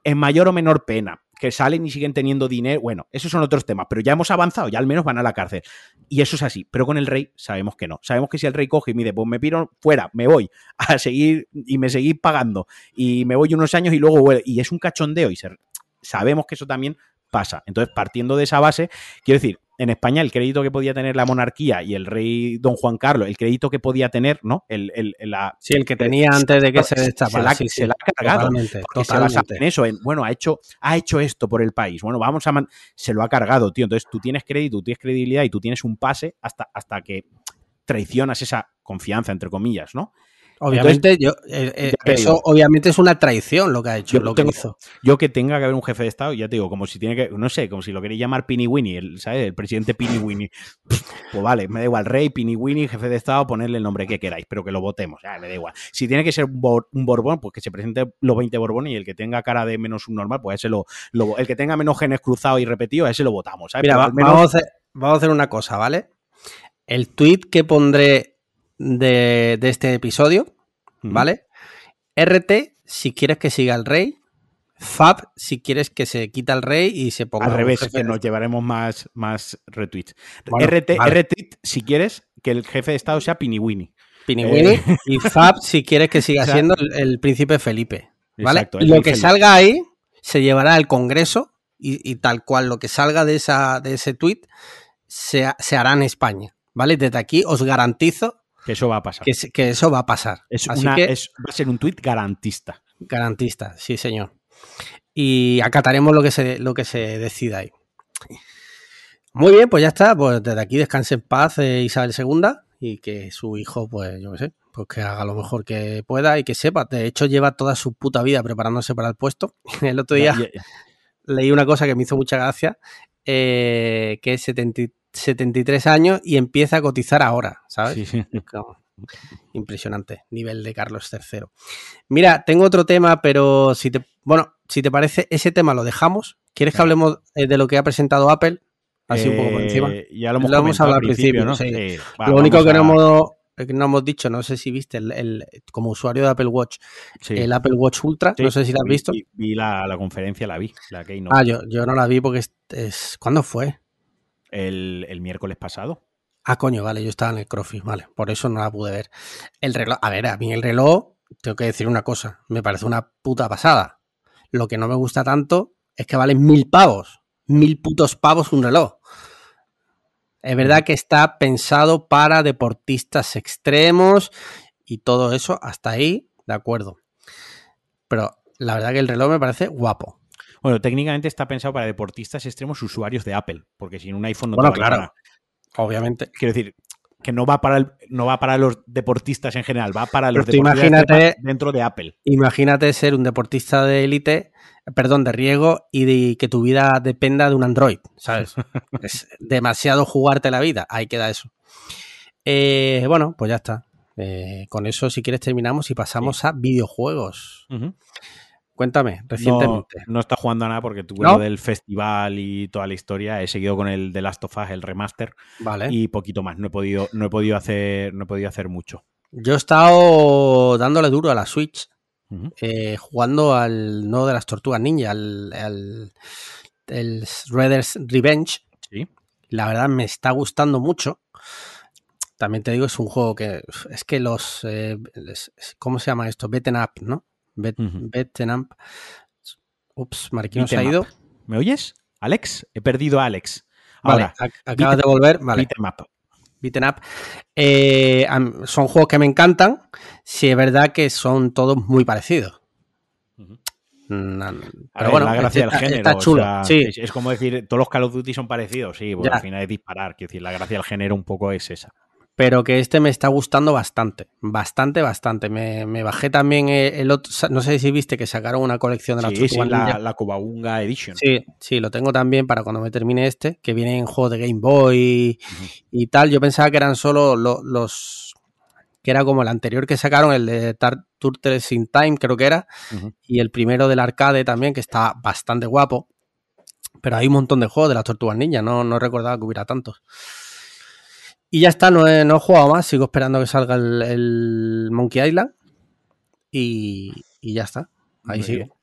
En mayor o menor pena, que salen y siguen teniendo dinero, bueno, esos son otros temas, pero ya hemos avanzado, ya al menos van a la cárcel. Y eso es así, pero con el rey sabemos que no. Sabemos que si el rey coge y mide, pues me piro fuera, me voy (laughs) a seguir y me seguís pagando y me voy unos años y luego vuelvo. Y es un cachondeo y sabemos que eso también pasa. Entonces, partiendo de esa base, quiero decir, en España el crédito que podía tener la monarquía y el rey don Juan Carlos, el crédito que podía tener, ¿no? El, el, la, sí, el que tenía antes de que se destapara. Se, se la ha cargado. Totalmente, totalmente. en eso, en, bueno, ha hecho, ha hecho esto por el país. Bueno, vamos a... se lo ha cargado, tío. Entonces tú tienes crédito, tú tienes credibilidad y tú tienes un pase hasta, hasta que traicionas esa confianza, entre comillas, ¿no? Obviamente, yo, eh, eh, eso obviamente es una traición lo que ha hecho, yo lo que hizo. Yo que tenga que haber un jefe de Estado, ya te digo, como si tiene que, no sé, como si lo queréis llamar Pini Winnie, el, ¿sabes? El presidente Pini Winnie. pues vale, me da igual, rey, Pini Winnie, jefe de Estado, ponerle el nombre que queráis, pero que lo votemos, ya, me da igual. Si tiene que ser un, Borbón, pues que se presente los 20 Borbones y el que tenga cara de menos un normal, pues ese lo, el que tenga menos genes cruzados y repetidos, ese lo votamos, Mira, vamos, a hacer, vamos a hacer una cosa, ¿vale? El tweet que pondré de, de este episodio ¿vale? RT si quieres que siga el rey. Fab si quieres que se quita el rey y se ponga. Al revés, que nos llevaremos más, más retweets. RT, RT si quieres que el jefe de Estado sea Piniwini. Piniwini. Eh, (laughs) y Fab si quieres que siga (laughs) siendo el, príncipe Felipe. ¿Vale? y lo que salga ahí se llevará al Congreso y, tal cual lo que salga de, esa, de ese tweet se, se hará en España. ¿Vale? Desde aquí os garantizo que eso va a pasar. Que, eso va a pasar. Es Así que, va a ser un tuit garantista. Garantista, sí, señor. Y acataremos lo que se, lo que se decida ahí. Muy bien, pues ya está. Pues desde aquí descanse en paz eh, Isabel II y que su hijo, pues yo qué sé, pues que haga lo mejor que pueda y que sepa. De hecho, lleva toda su puta vida preparándose para el puesto. (laughs) El otro día leí una cosa que me hizo mucha gracia, eh, que es 73 73 años y empieza a cotizar ahora, ¿sabes? Sí, Impresionante, nivel de Carlos III. Mira, tengo otro tema, pero si te, bueno, si te parece, ese tema lo dejamos. ¿Quieres que hablemos eh, de lo que ha presentado Apple? Así un poco por encima. Eh, ya lo hemos, hablado al principio, ¿no? lo único que no, hemos, no hemos dicho, no sé si viste, el, como usuario de Apple Watch, el Apple Watch Ultra, no sé si lo has visto. Vi, la, conferencia, la vi, la Ah, yo, yo no la vi porque es ¿cuándo fue? El, miércoles pasado. Ah, coño, vale, yo estaba en el CrossFit, vale, por eso no la pude ver. El reloj, a ver, a mí el reloj, tengo que decir una cosa, me parece una puta pasada. Lo que no me gusta tanto es que vale mil pavos, mil putos pavos un reloj. Es verdad mm. que está pensado para deportistas extremos y todo eso, hasta ahí, de acuerdo. Pero la verdad que el reloj me parece guapo. Bueno, técnicamente está pensado para deportistas extremos usuarios de Apple, porque sin un iPhone no bueno, claro. Obviamente. Quiero decir, que no va para el, no va para los deportistas en general, va para los deportistas dentro de Apple. Imagínate ser un deportista de élite, perdón, de riego y que tu vida dependa de un Android, ¿sabes? (laughs) es demasiado jugarte la vida, ahí queda eso. Eh, bueno, pues ya está. Eh, con eso, si quieres, terminamos y pasamos a videojuegos. Cuéntame, recientemente. No, está jugando a nada porque tuve lo del festival y toda la historia. He seguido con el The Last of Us, el remaster. Vale. Y poquito más. No he podido, no he podido hacer, no he podido hacer mucho. Yo he estado dándole duro a la Switch. Eh, jugando al no de las tortugas ninja, al, el Raiders Revenge. Sí. La verdad me está gustando mucho. También te digo, es un juego que es que los eh, ¿cómo se llama esto? Beaten up, ¿no? Bet, Ups, Marquino se ha ido. ¿Me oyes? Alex, he perdido a Alex. Ahora, vale, acabas de volver. Vale. Beaten up. Eh, son juegos que me encantan. Si es verdad que son todos muy parecidos. Mm, pero bueno, la gracia del género. Está chulo. sí. es, como decir, todos los Call of Duty son parecidos. Sí, al final es disparar. Quiero decir, la gracia del género un poco es esa pero que este me está gustando bastante, bastante, bastante. Me, bajé también el otro, no sé si viste que sacaron una colección de la sí, sí, la, la Edition. Sí, sí, lo tengo también para cuando me termine este, que viene en juego de Game Boy y, tal. Yo pensaba que eran solo los, que era como el anterior que sacaron, el de Turtles in Time, creo que era, y el primero del arcade también, que está bastante guapo. Pero hay un montón de juegos de las Tortugas Ninja, no, no recordaba que hubiera tantos. Y ya está, no he, no he jugado más, sigo esperando que salga el, Monkey Island. Y, ya está, ahí sigo.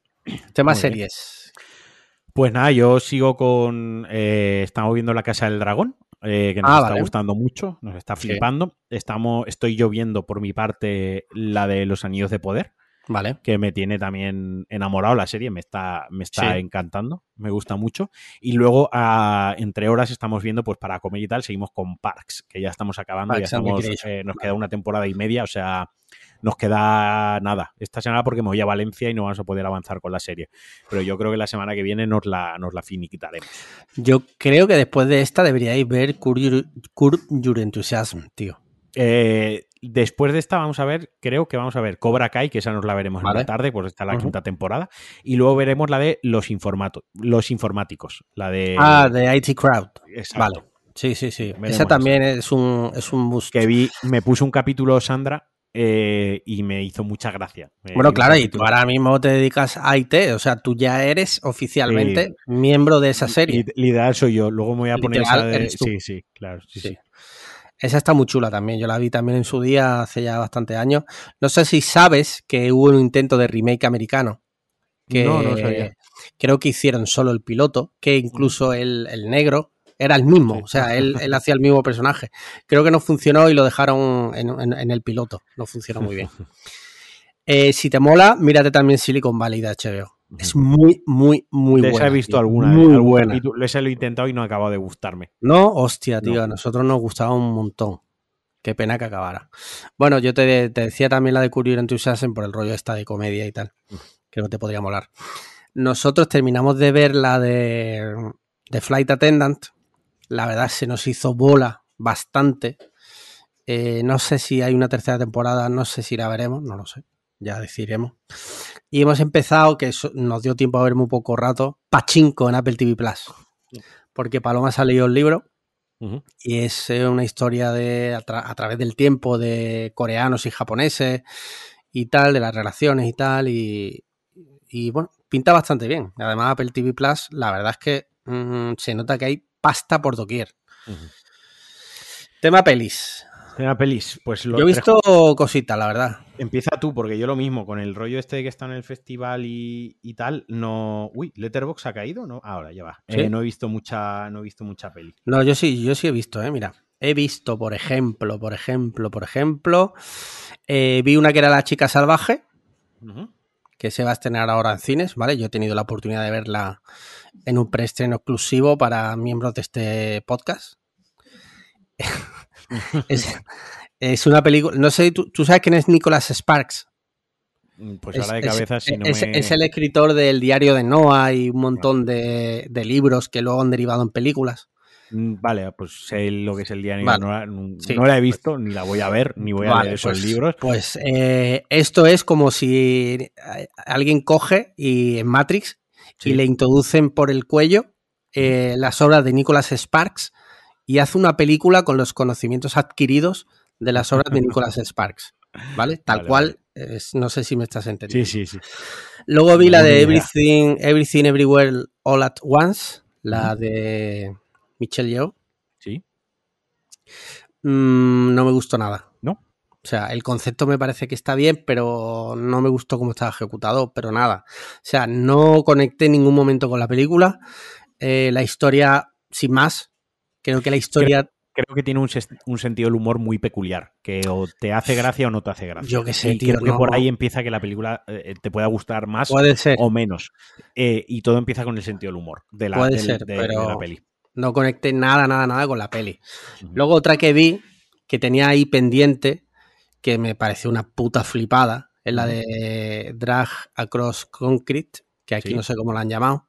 Tema Muy bien. series. Pues nada, yo sigo con. eh, estamos viendo La Casa del Dragón, eh, que nos Ah, está vale. gustando mucho, nos está Sí. flipando. Estamos, estoy yo viendo por mi parte la de Los Anillos de Poder, Vale. que me tiene también enamorado la serie, me está, me está Sí. encantando, me gusta mucho. Y luego, entre horas, estamos viendo, pues para comer y tal, seguimos con Parks, que ya estamos acabando, Parks ya estamos, eh, nos queda una temporada y media, o sea, nos queda nada esta semana porque me voy a Valencia y no vamos a poder avanzar con la serie. Pero yo creo que la semana que viene nos la, nos la finiquitaremos. Yo creo que después de esta deberíais ver Curb Your, Curb Your Enthusiasm, tío. Eh, después de esta vamos a ver, creo que vamos a ver Cobra Kai, que esa nos la veremos en la tarde, pues está la quinta temporada. Y luego veremos la de los, los informáticos, la de... ah, de IT Crowd. Exacto. Vale. Sí, sí, sí. Veremos Esa también es un, es un boost. Que vi, me puso un capítulo Sandra eh, y me hizo mucha gracia. Me Bueno, claro, y tú ahora mismo te dedicas a IT, o sea, tú ya eres oficialmente miembro de esa serie. Li- Literal soy yo. Luego me voy a poner Literal esa de... Sí, sí, claro. Sí, Sí. sí. Esa está muy chula también. Yo la vi también en su día, hace ya bastantes años. No sé si sabes que hubo un intento de remake americano. Que No, no sabía. Creo que hicieron solo el piloto, que incluso el, el negro era el mismo. Sí. O sea, él, él (laughs) hacía el mismo personaje. Creo que no funcionó y lo dejaron en, en- en el piloto. No funcionó muy bien. (laughs) Eh, si te mola, mírate también Silicon Valley de HBO. Es muy, muy, muy buena. esa he visto tío. alguna. Muy algún buena. capítulo. Ese lo he intentado y no ha acabado de gustarme. No, hostia, tío, No. a nosotros nos gustaba un montón. Qué pena que acabara. Bueno, yo te, te decía también la de Curry Enthusiasm por el rollo esta de comedia y tal. Creo que te podría molar. Nosotros terminamos de ver la de, de Flight Attendant. La verdad se nos hizo bola bastante. Eh, no sé si hay una tercera temporada, no sé si la veremos, no lo sé. Ya deciremos. Y hemos empezado, que nos dio tiempo a ver muy poco rato, Pachinko en Apple TV Plus. Porque Paloma se ha leído el libro y es eh, una historia de a, tra- a través del tiempo de coreanos y japoneses y tal, de las relaciones y tal, y, y, bueno, pinta bastante bien. Además, Apple TV Plus, la verdad es que mm, se nota que hay pasta por doquier. Tema pelis. Tema pelis, pues lo Yo he visto cositas, la verdad. Empieza tú, porque yo lo mismo, con el rollo este de que está en el festival y, y tal, no. Uy, Letterbox ha caído, ¿no? Ahora ya va. ¿Sí? Eh, no he visto mucha, no he visto mucha peli. No, yo sí, yo sí he visto, eh, mira. He visto, por ejemplo, por ejemplo, por ejemplo, eh, vi una que era La chica salvaje, que se va a estrenar ahora en cines, ¿vale? Yo he tenido la oportunidad de verla en un preestreno exclusivo para miembros de este podcast. Es, es una película, no sé, ¿tú, tú sabes quién es Nicholas Sparks? Pues Es- ahora de es- cabeza, si no es, me. es el escritor del diario de Noah y un montón de, de libros que luego han derivado en películas. Mm, Vale, pues sé lo que es el día Vale. no, la- no la he visto, ni la voy a ver, ni voy a Vale, leer esos pues- libros. Pues eh, esto es como si alguien coge y en Matrix Sí. y le introducen por el cuello eh, las obras de Nicholas Sparks y hace una película con los conocimientos adquiridos de las obras de (laughs) Nicholas Sparks. ¿Vale? Tal Vale, cual, es- no sé si me estás entendiendo. Sí, sí, sí. Luego vi No, la de. Everything, Everything Everywhere All at Once, la de Michelle Yeoh. Sí. Mm, no me gustó nada. ¿No? O sea, el concepto me parece que está bien, pero no me gustó cómo estaba ejecutado, pero nada. O sea, no conecté en ningún momento con la película. Eh, la historia, sin más, creo que la historia, Creo que tiene un, un sentido del humor muy peculiar, que o te hace gracia o no te hace gracia. Yo qué sé, y tío, creo que por ahí empieza que la película eh, te pueda gustar más puede ser, o menos. Eh, y todo empieza con el sentido del humor de la, Puede del- ser, de- pero- de la peli. no conecté nada, nada, nada con la peli. Luego otra que vi, que tenía ahí pendiente, que me pareció una puta flipada, es la de Drag Across Concrete, que aquí Sí. no sé cómo la han llamado,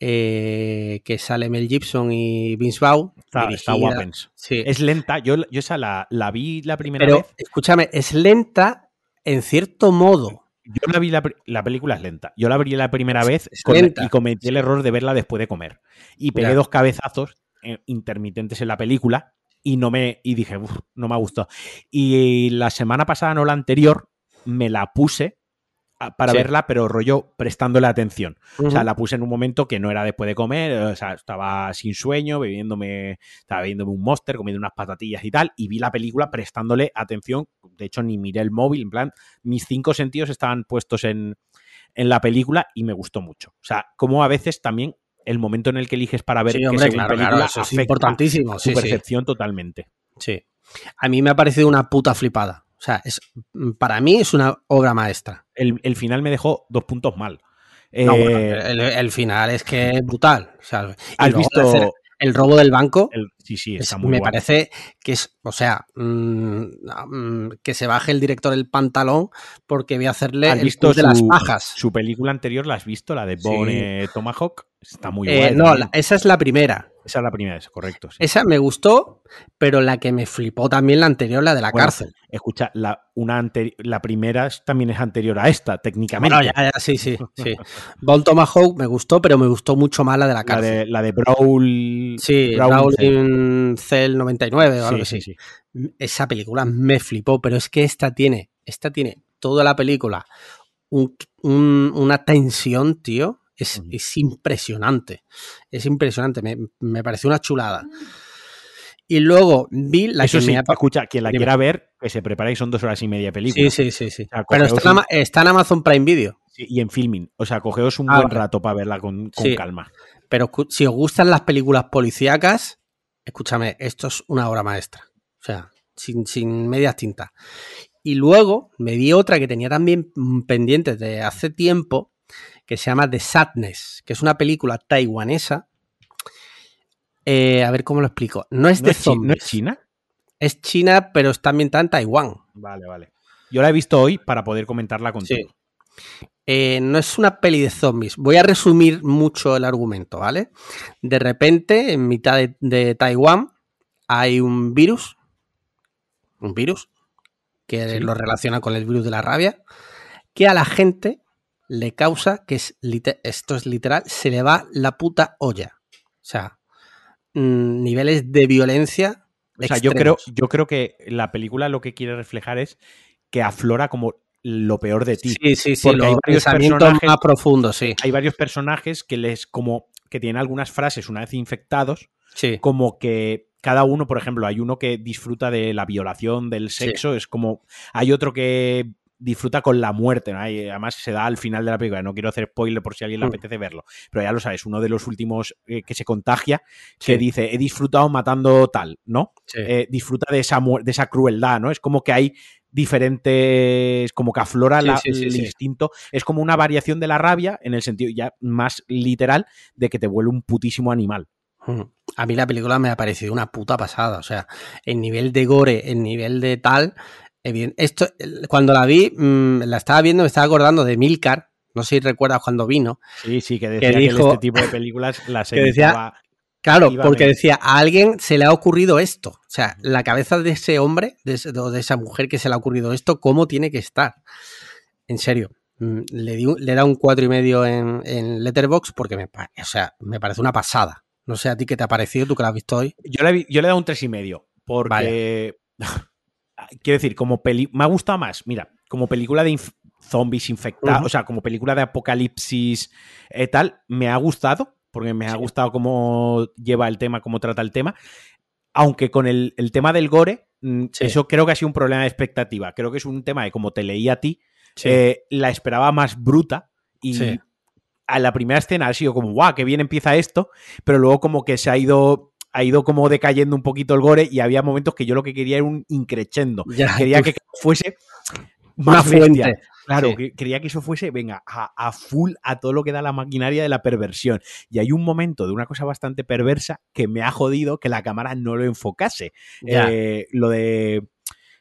eh, que sale Mel Gibson y Vince Vaughn. Está, está dirigida- guapens. Sí, Es lenta. Yo, yo esa la, la vi la primera pero vez. escúchame, es lenta en cierto modo. Yo la vi la, la película es lenta. Yo la vi la primera Es- vez es con- lenta. y cometí el error de verla después de comer. Y pegué dos cabezazos eh, intermitentes en la película y no me y dije, "Uf, no me gustó. Y la semana pasada, no la anterior, me la puse para Sí. verla, pero rollo prestándole atención. O sea, la puse en un momento que no era después de comer, o sea, estaba sin sueño, bebiéndome, estaba bebiéndome un monster, comiendo unas patatillas y tal, y vi la película prestándole atención. De hecho, ni miré el móvil, en plan, mis cinco sentidos estaban puestos en, en la película y me gustó mucho. O sea, como a veces también el momento en el que eliges para ver Sí, hombre, según claro, película claro, eso es importantísimo. tu sí, percepción totalmente. sí. A mí me ha parecido una puta flipada. O sea, es, para mí es una obra maestra. El, el final me dejó dos puntos mal. No, Eh, bueno, el, el final es que es brutal. O sea, y ¿Has visto hacer el robo del banco? el- sí, sí, es- está muy me parece que es, o sea, mm, mm, que se baje el director el pantalón porque voy a hacerle ¿Has el visto club de las su- pajas. Su película anterior, ¿la has visto? La de Sí. Bone Tomahawk. Está muy Eh, guay. no, la- esa es la primera. Esa es la primera, es correcto. sí. Esa me gustó, pero la que me flipó también la anterior, la de la Bueno, cárcel. Escucha, la, una la primera también es anterior a esta, técnicamente. Bueno, ya, ya, sí, sí, sí. Bon Tomahawk me gustó, pero me gustó mucho más la de la la, cárcel. de, la de Brawl. Sí, Brawl Brawling Cell 99 o algo Sí, así. sí, sí. Esa película me flipó, pero es que esta tiene, esta tiene toda la película un- un- una tensión, tío. Es, es impresionante. Es impresionante. Me, me pareció una chulada. Y luego vi la Eso que sí, me escucha, quien la Dime. quiera ver, que se prepare y son dos horas y media de película. Sí, sí, sí, sí. sea, Pero está un- está en Amazon Prime Video. Sí, y en filming. O sea, cogeos un Ah, buen vale. rato para verla con, con Sí. calma. Pero si os gustan las películas policíacas, escúchame, esto es una obra maestra. O sea, sin, sin medias tintas. Y luego me vi otra que tenía también mm, pendiente de hace tiempo, que se llama The Sadness, que es una película taiwanesa. Eh, a ver cómo lo explico. No es ¿No de es, chi- ¿No zombies. es China? Es China, pero está ambientada en Taiwán. Vale, vale. Yo la he visto hoy para poder comentarla contigo. Eh, no es una peli de zombies. Voy a resumir mucho el argumento, ¿vale? De repente, en mitad de, de Taiwán, hay un virus. Un virus que Sí. lo relaciona con el virus de la rabia. Que a la gente le causa que es esto es literal, se le va la puta olla. O sea, mm, niveles de violencia. O sea, yo creo, yo creo que la película lo que quiere reflejar es que aflora como lo peor de ti. Sí, sí, sí. porque hay varios pensamientos personajes- más profundos, sí. Hay varios personajes que les como que tienen algunas frases una vez infectados, Sí. como que cada uno, por ejemplo, hay uno que disfruta de la violación, del Sí. sexo, es como hay otro que disfruta con la muerte, ¿no? Además se da al final de la película, no quiero hacer spoiler por si a alguien le Mm. apetece verlo, pero ya lo sabes, uno de los últimos eh, que se contagia, Sí. que dice, he disfrutado matando tal, ¿no? sí. eh, disfruta de esa, de esa crueldad, ¿no? Es como que hay diferentes, como que aflora Sí, la- sí, sí, el instinto. Es como una variación de la rabia en el sentido ya más literal de que te vuelve un putísimo animal. Mm. A mí la película me ha parecido una puta pasada. O sea, el nivel de gore, el nivel de tal. Esto, cuando la vi, mm, la estaba viendo, me estaba acordando de Milcar. No sé si recuerdas cuando vino. Sí, sí, que decía que, dijo- este tipo de películas (laughs) las que decía-. Claro, porque decía, a alguien se le ha ocurrido esto. O sea, la cabeza de ese hombre, de, ese- de esa mujer que se le ha ocurrido esto, ¿cómo tiene que estar? En serio. Mm, Le, di, le da un cuatro y medio en, en Letterbox porque me, o sea, me parece una pasada. No sé a ti qué te ha parecido, tú que la has visto hoy. Yo le, yo le he dado un tres y medio. Porque. (laughs) Quiero decir, como peli. Me ha gustado más. Mira, como película de inf- zombies infectados. O sea, como película de apocalipsis eh, tal, me ha gustado. Porque me ha Sí. gustado cómo lleva el tema, cómo trata el tema. Aunque con el, el tema del gore, mm, Sí. eso creo que ha sido un problema de expectativa. Creo que es un tema de como te leí a ti, eh, la esperaba más bruta y Sí. a la primera escena ha sido como, guau, qué bien empieza esto, pero luego como que se ha ido ha ido como decayendo un poquito el gore y había momentos que yo lo que quería era un increchendo. Ya, Quería que fuese una más bestia. fuente. Claro, Sí. que quería que eso fuese, venga, a, a full a todo lo que da la maquinaria de la perversión. Y hay un momento de una cosa bastante perversa que me ha jodido que la cámara no lo enfocase. Eh, lo de...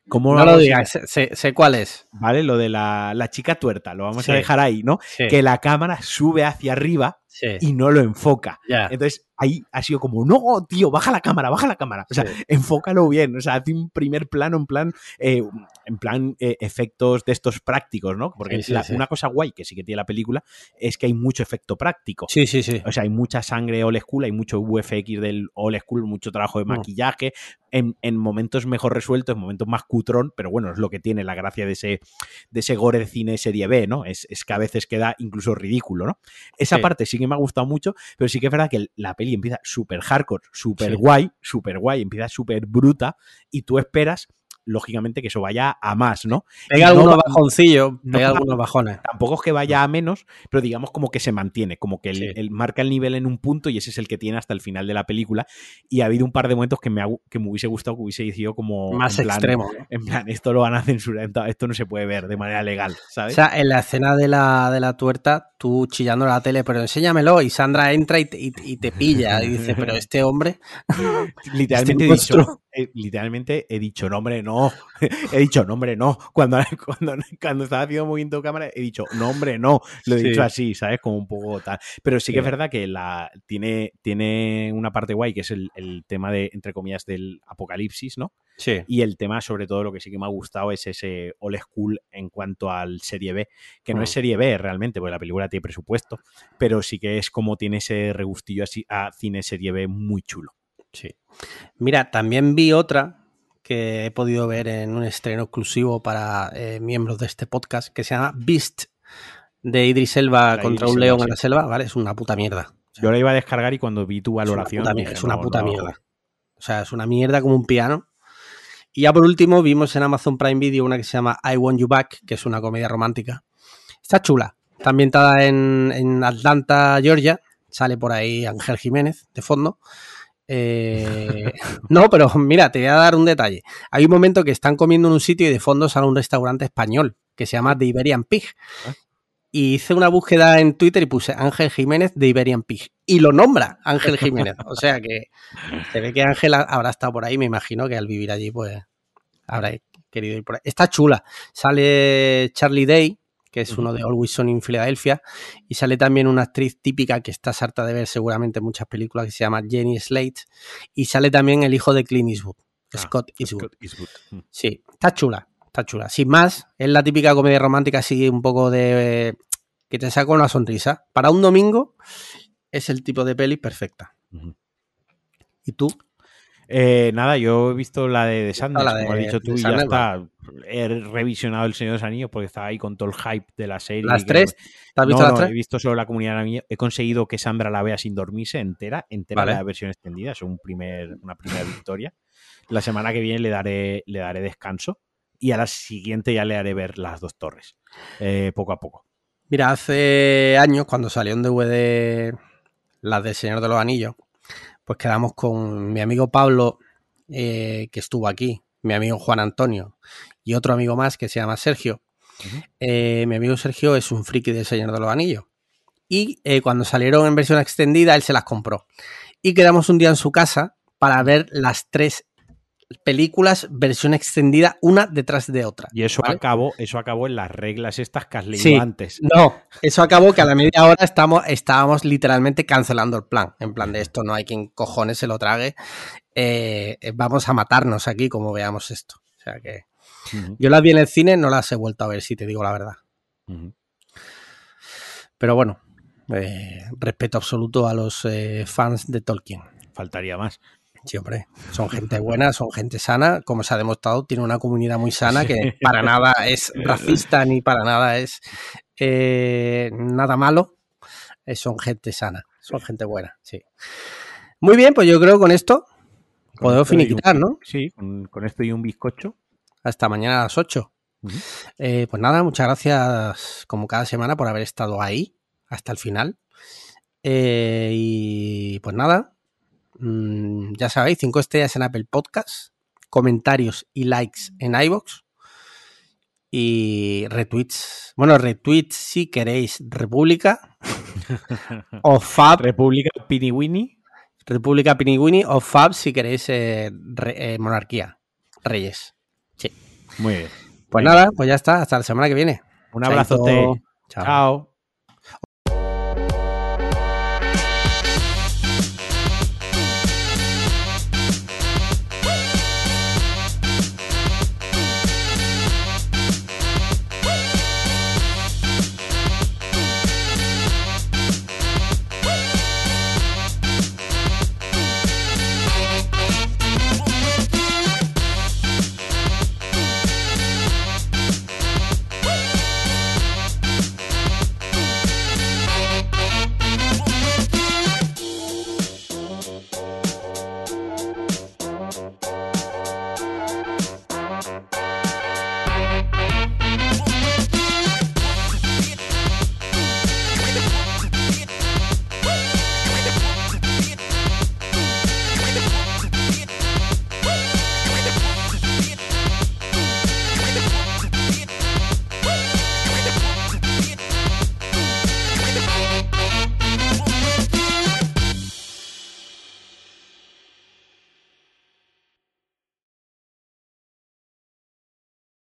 ¿Cómo no lo digas, sé, sé- sé cuál es. ¿Vale? Lo de la, la chica tuerta, lo vamos Sí. a dejar ahí, ¿no? Sí, Que la cámara sube hacia arriba sí, y no lo enfoca. Entonces ahí ha sido como, no, tío, baja la cámara, baja la cámara. O sea, Sí. enfócalo bien. O sea, hace un primer plano en plan, eh, en plan eh, efectos de estos prácticos, ¿no? Porque Sí, la- una cosa guay que sí que tiene la película es que hay mucho efecto práctico. Sí, sí, sí. O sea, hay mucha sangre old school, hay mucho VFX del old school, mucho trabajo de Mm. maquillaje, en, en momentos mejor resueltos, en momentos más cutrón, pero bueno, es lo que tiene la gracia de ese, de ese gore de cine serie B, ¿no? Es, es que a veces queda incluso ridículo, ¿no? Esa parte sí que me ha gustado mucho, pero sí que es verdad que la peli empieza súper hardcore, súper Sí. guay, súper guay, empieza súper bruta, y tú esperas lógicamente, que eso vaya a más, ¿no? Pega no algunos bajoncillos, no pega algunos bajones. Tampoco es que vaya a menos, pero digamos como que se mantiene, como que el, Sí. el- marca el nivel en un punto y ese es el que tiene hasta el final de la película. Y ha habido un par de momentos que me, ha- que me hubiese gustado que hubiese sido como... Más en plan- extremo. ¿no? En plan, esto lo van a censurar, esto no se puede ver de manera legal, O ¿sabes? sea, en la escena de la, de la tuerta, tú chillando la tele, pero enséñamelo, y Sandra entra y te, y- y te pilla, y dice, pero este hombre... (laughs) literalmente, este dicho. Eh, literalmente he dicho, nombre no, (laughs) he dicho, nombre no. Cuando, (laughs) cuando, cuando estaba haciendo movimiento de cámara, he dicho, nombre no, lo he Sí. dicho así, ¿sabes? Como un poco tal. Pero sí que es verdad que la, tiene, tiene una parte guay, que es el, el tema de, entre comillas, del apocalipsis, ¿no? Sí. Y el tema, sobre todo, lo que sí que me ha gustado es ese old school en cuanto al serie B, que no Mm. es serie B realmente, porque la película tiene presupuesto, pero sí que es como tiene ese regustillo así a cine serie B muy chulo. Sí. Mira, también vi otra que he podido ver en un estreno exclusivo para eh, miembros de este podcast que se llama Beast de Idris Elba La contra Idris un león en la selva, ¿vale? Es una puta mierda. Yo la iba a descargar y cuando vi tu Es una valoración. puta, es una no, puta no. mierda. O sea, es una mierda como un piano. Y ya por último vimos en Amazon Prime Video una que se llama I Want You Back, que es una comedia romántica. Está chula. Está ambientada en, en Atlanta, Georgia. Sale por ahí Ángel Jiménez de fondo. Eh, (laughs) (laughs) no, pero mira, te voy a dar un detalle. Hay un momento que están comiendo en un sitio y de fondo sale un restaurante español que se llama The Iberian Pig. Ah. Y hice una búsqueda en Twitter y puse Ángel Jiménez de Iberian Pig. Y lo nombra Ángel Jiménez. O sea que se ve que Ángel ha- habrá estado por ahí. Me imagino que al vivir allí, pues habrá querido ir por ahí. Está chula. Sale Charlie Day, que es uno de Always Sunny en Filadelfia. Y sale también una actriz típica que estás harta de ver seguramente en muchas películas que se llama Jenny Slate. Y sale también el hijo de Clint Eastwood, Ah, Scott Eastwood. Scott Eastwood. Mm. Sí, está chula, está chula. Sin más, es la típica comedia romántica así un poco de... eh, que te saca una sonrisa. Para un domingo es el tipo de peli perfecta. ¿Y tú? Eh, nada, yo he visto la de, The Sanders, como has dicho tú, y ya está. He revisionado El Señor de los Anillos porque estaba ahí con todo el hype de la serie. ¿Las tres? ¿Te has visto no, las no, tres? he visto solo la comunidad. He conseguido que Sandra la vea sin dormirse entera, entera Vale. la versión extendida. Es un primer, una primera victoria. La semana que viene le daré, le daré descanso y a la siguiente ya le haré ver las dos torres, eh, poco a poco. Mira, hace años, cuando salió en DVD las del Señor de los Anillos, pues quedamos con mi amigo Pablo, eh, que estuvo aquí, mi amigo Juan Antonio y otro amigo más que se llama Sergio. Eh, mi amigo Sergio es un friki del Señor de los Anillos. Y eh, cuando salieron en versión extendida, él se las compró. Y quedamos un día en su casa para ver las tres películas versión extendida una detrás de otra. Y eso ¿vale? acabó, eso acabó en las reglas estas que has leído Sí. antes. No, eso acabó que a la media hora estamos, estábamos literalmente cancelando el plan. En plan de esto no hay quien cojones se lo trague. Eh, vamos a matarnos aquí como veamos esto. O sea que Yo las vi en el cine, no las he vuelto a ver, si te digo la verdad. Pero bueno, eh, respeto absoluto a los eh, fans de Tolkien. Faltaría más. Sí, hombre, son gente buena, son gente sana, como se ha demostrado, tiene una comunidad muy sana que para nada es racista ni para nada es eh, nada malo. Son gente sana, son gente buena, sí. Muy bien, pues yo creo que con esto Con podemos esto y un- finiquitar, ¿no? Sí, con, con esto y un bizcocho. Hasta mañana a las 8. Ujú. Eh, pues nada, muchas gracias como cada semana por haber estado ahí hasta el final. Eh, y pues nada, mm, ya sabéis, 5 estrellas en Apple Podcast, comentarios y likes en iBox y retweets. Bueno, retweets si queréis República (laughs) o Fab, República Piniwini. República Piniguini o Fab si queréis eh, re- eh, Monarquía, Reyes. Muy bien. Pues nada, pues ya está, hasta la semana que viene. Un abrazote. Chao. Chao.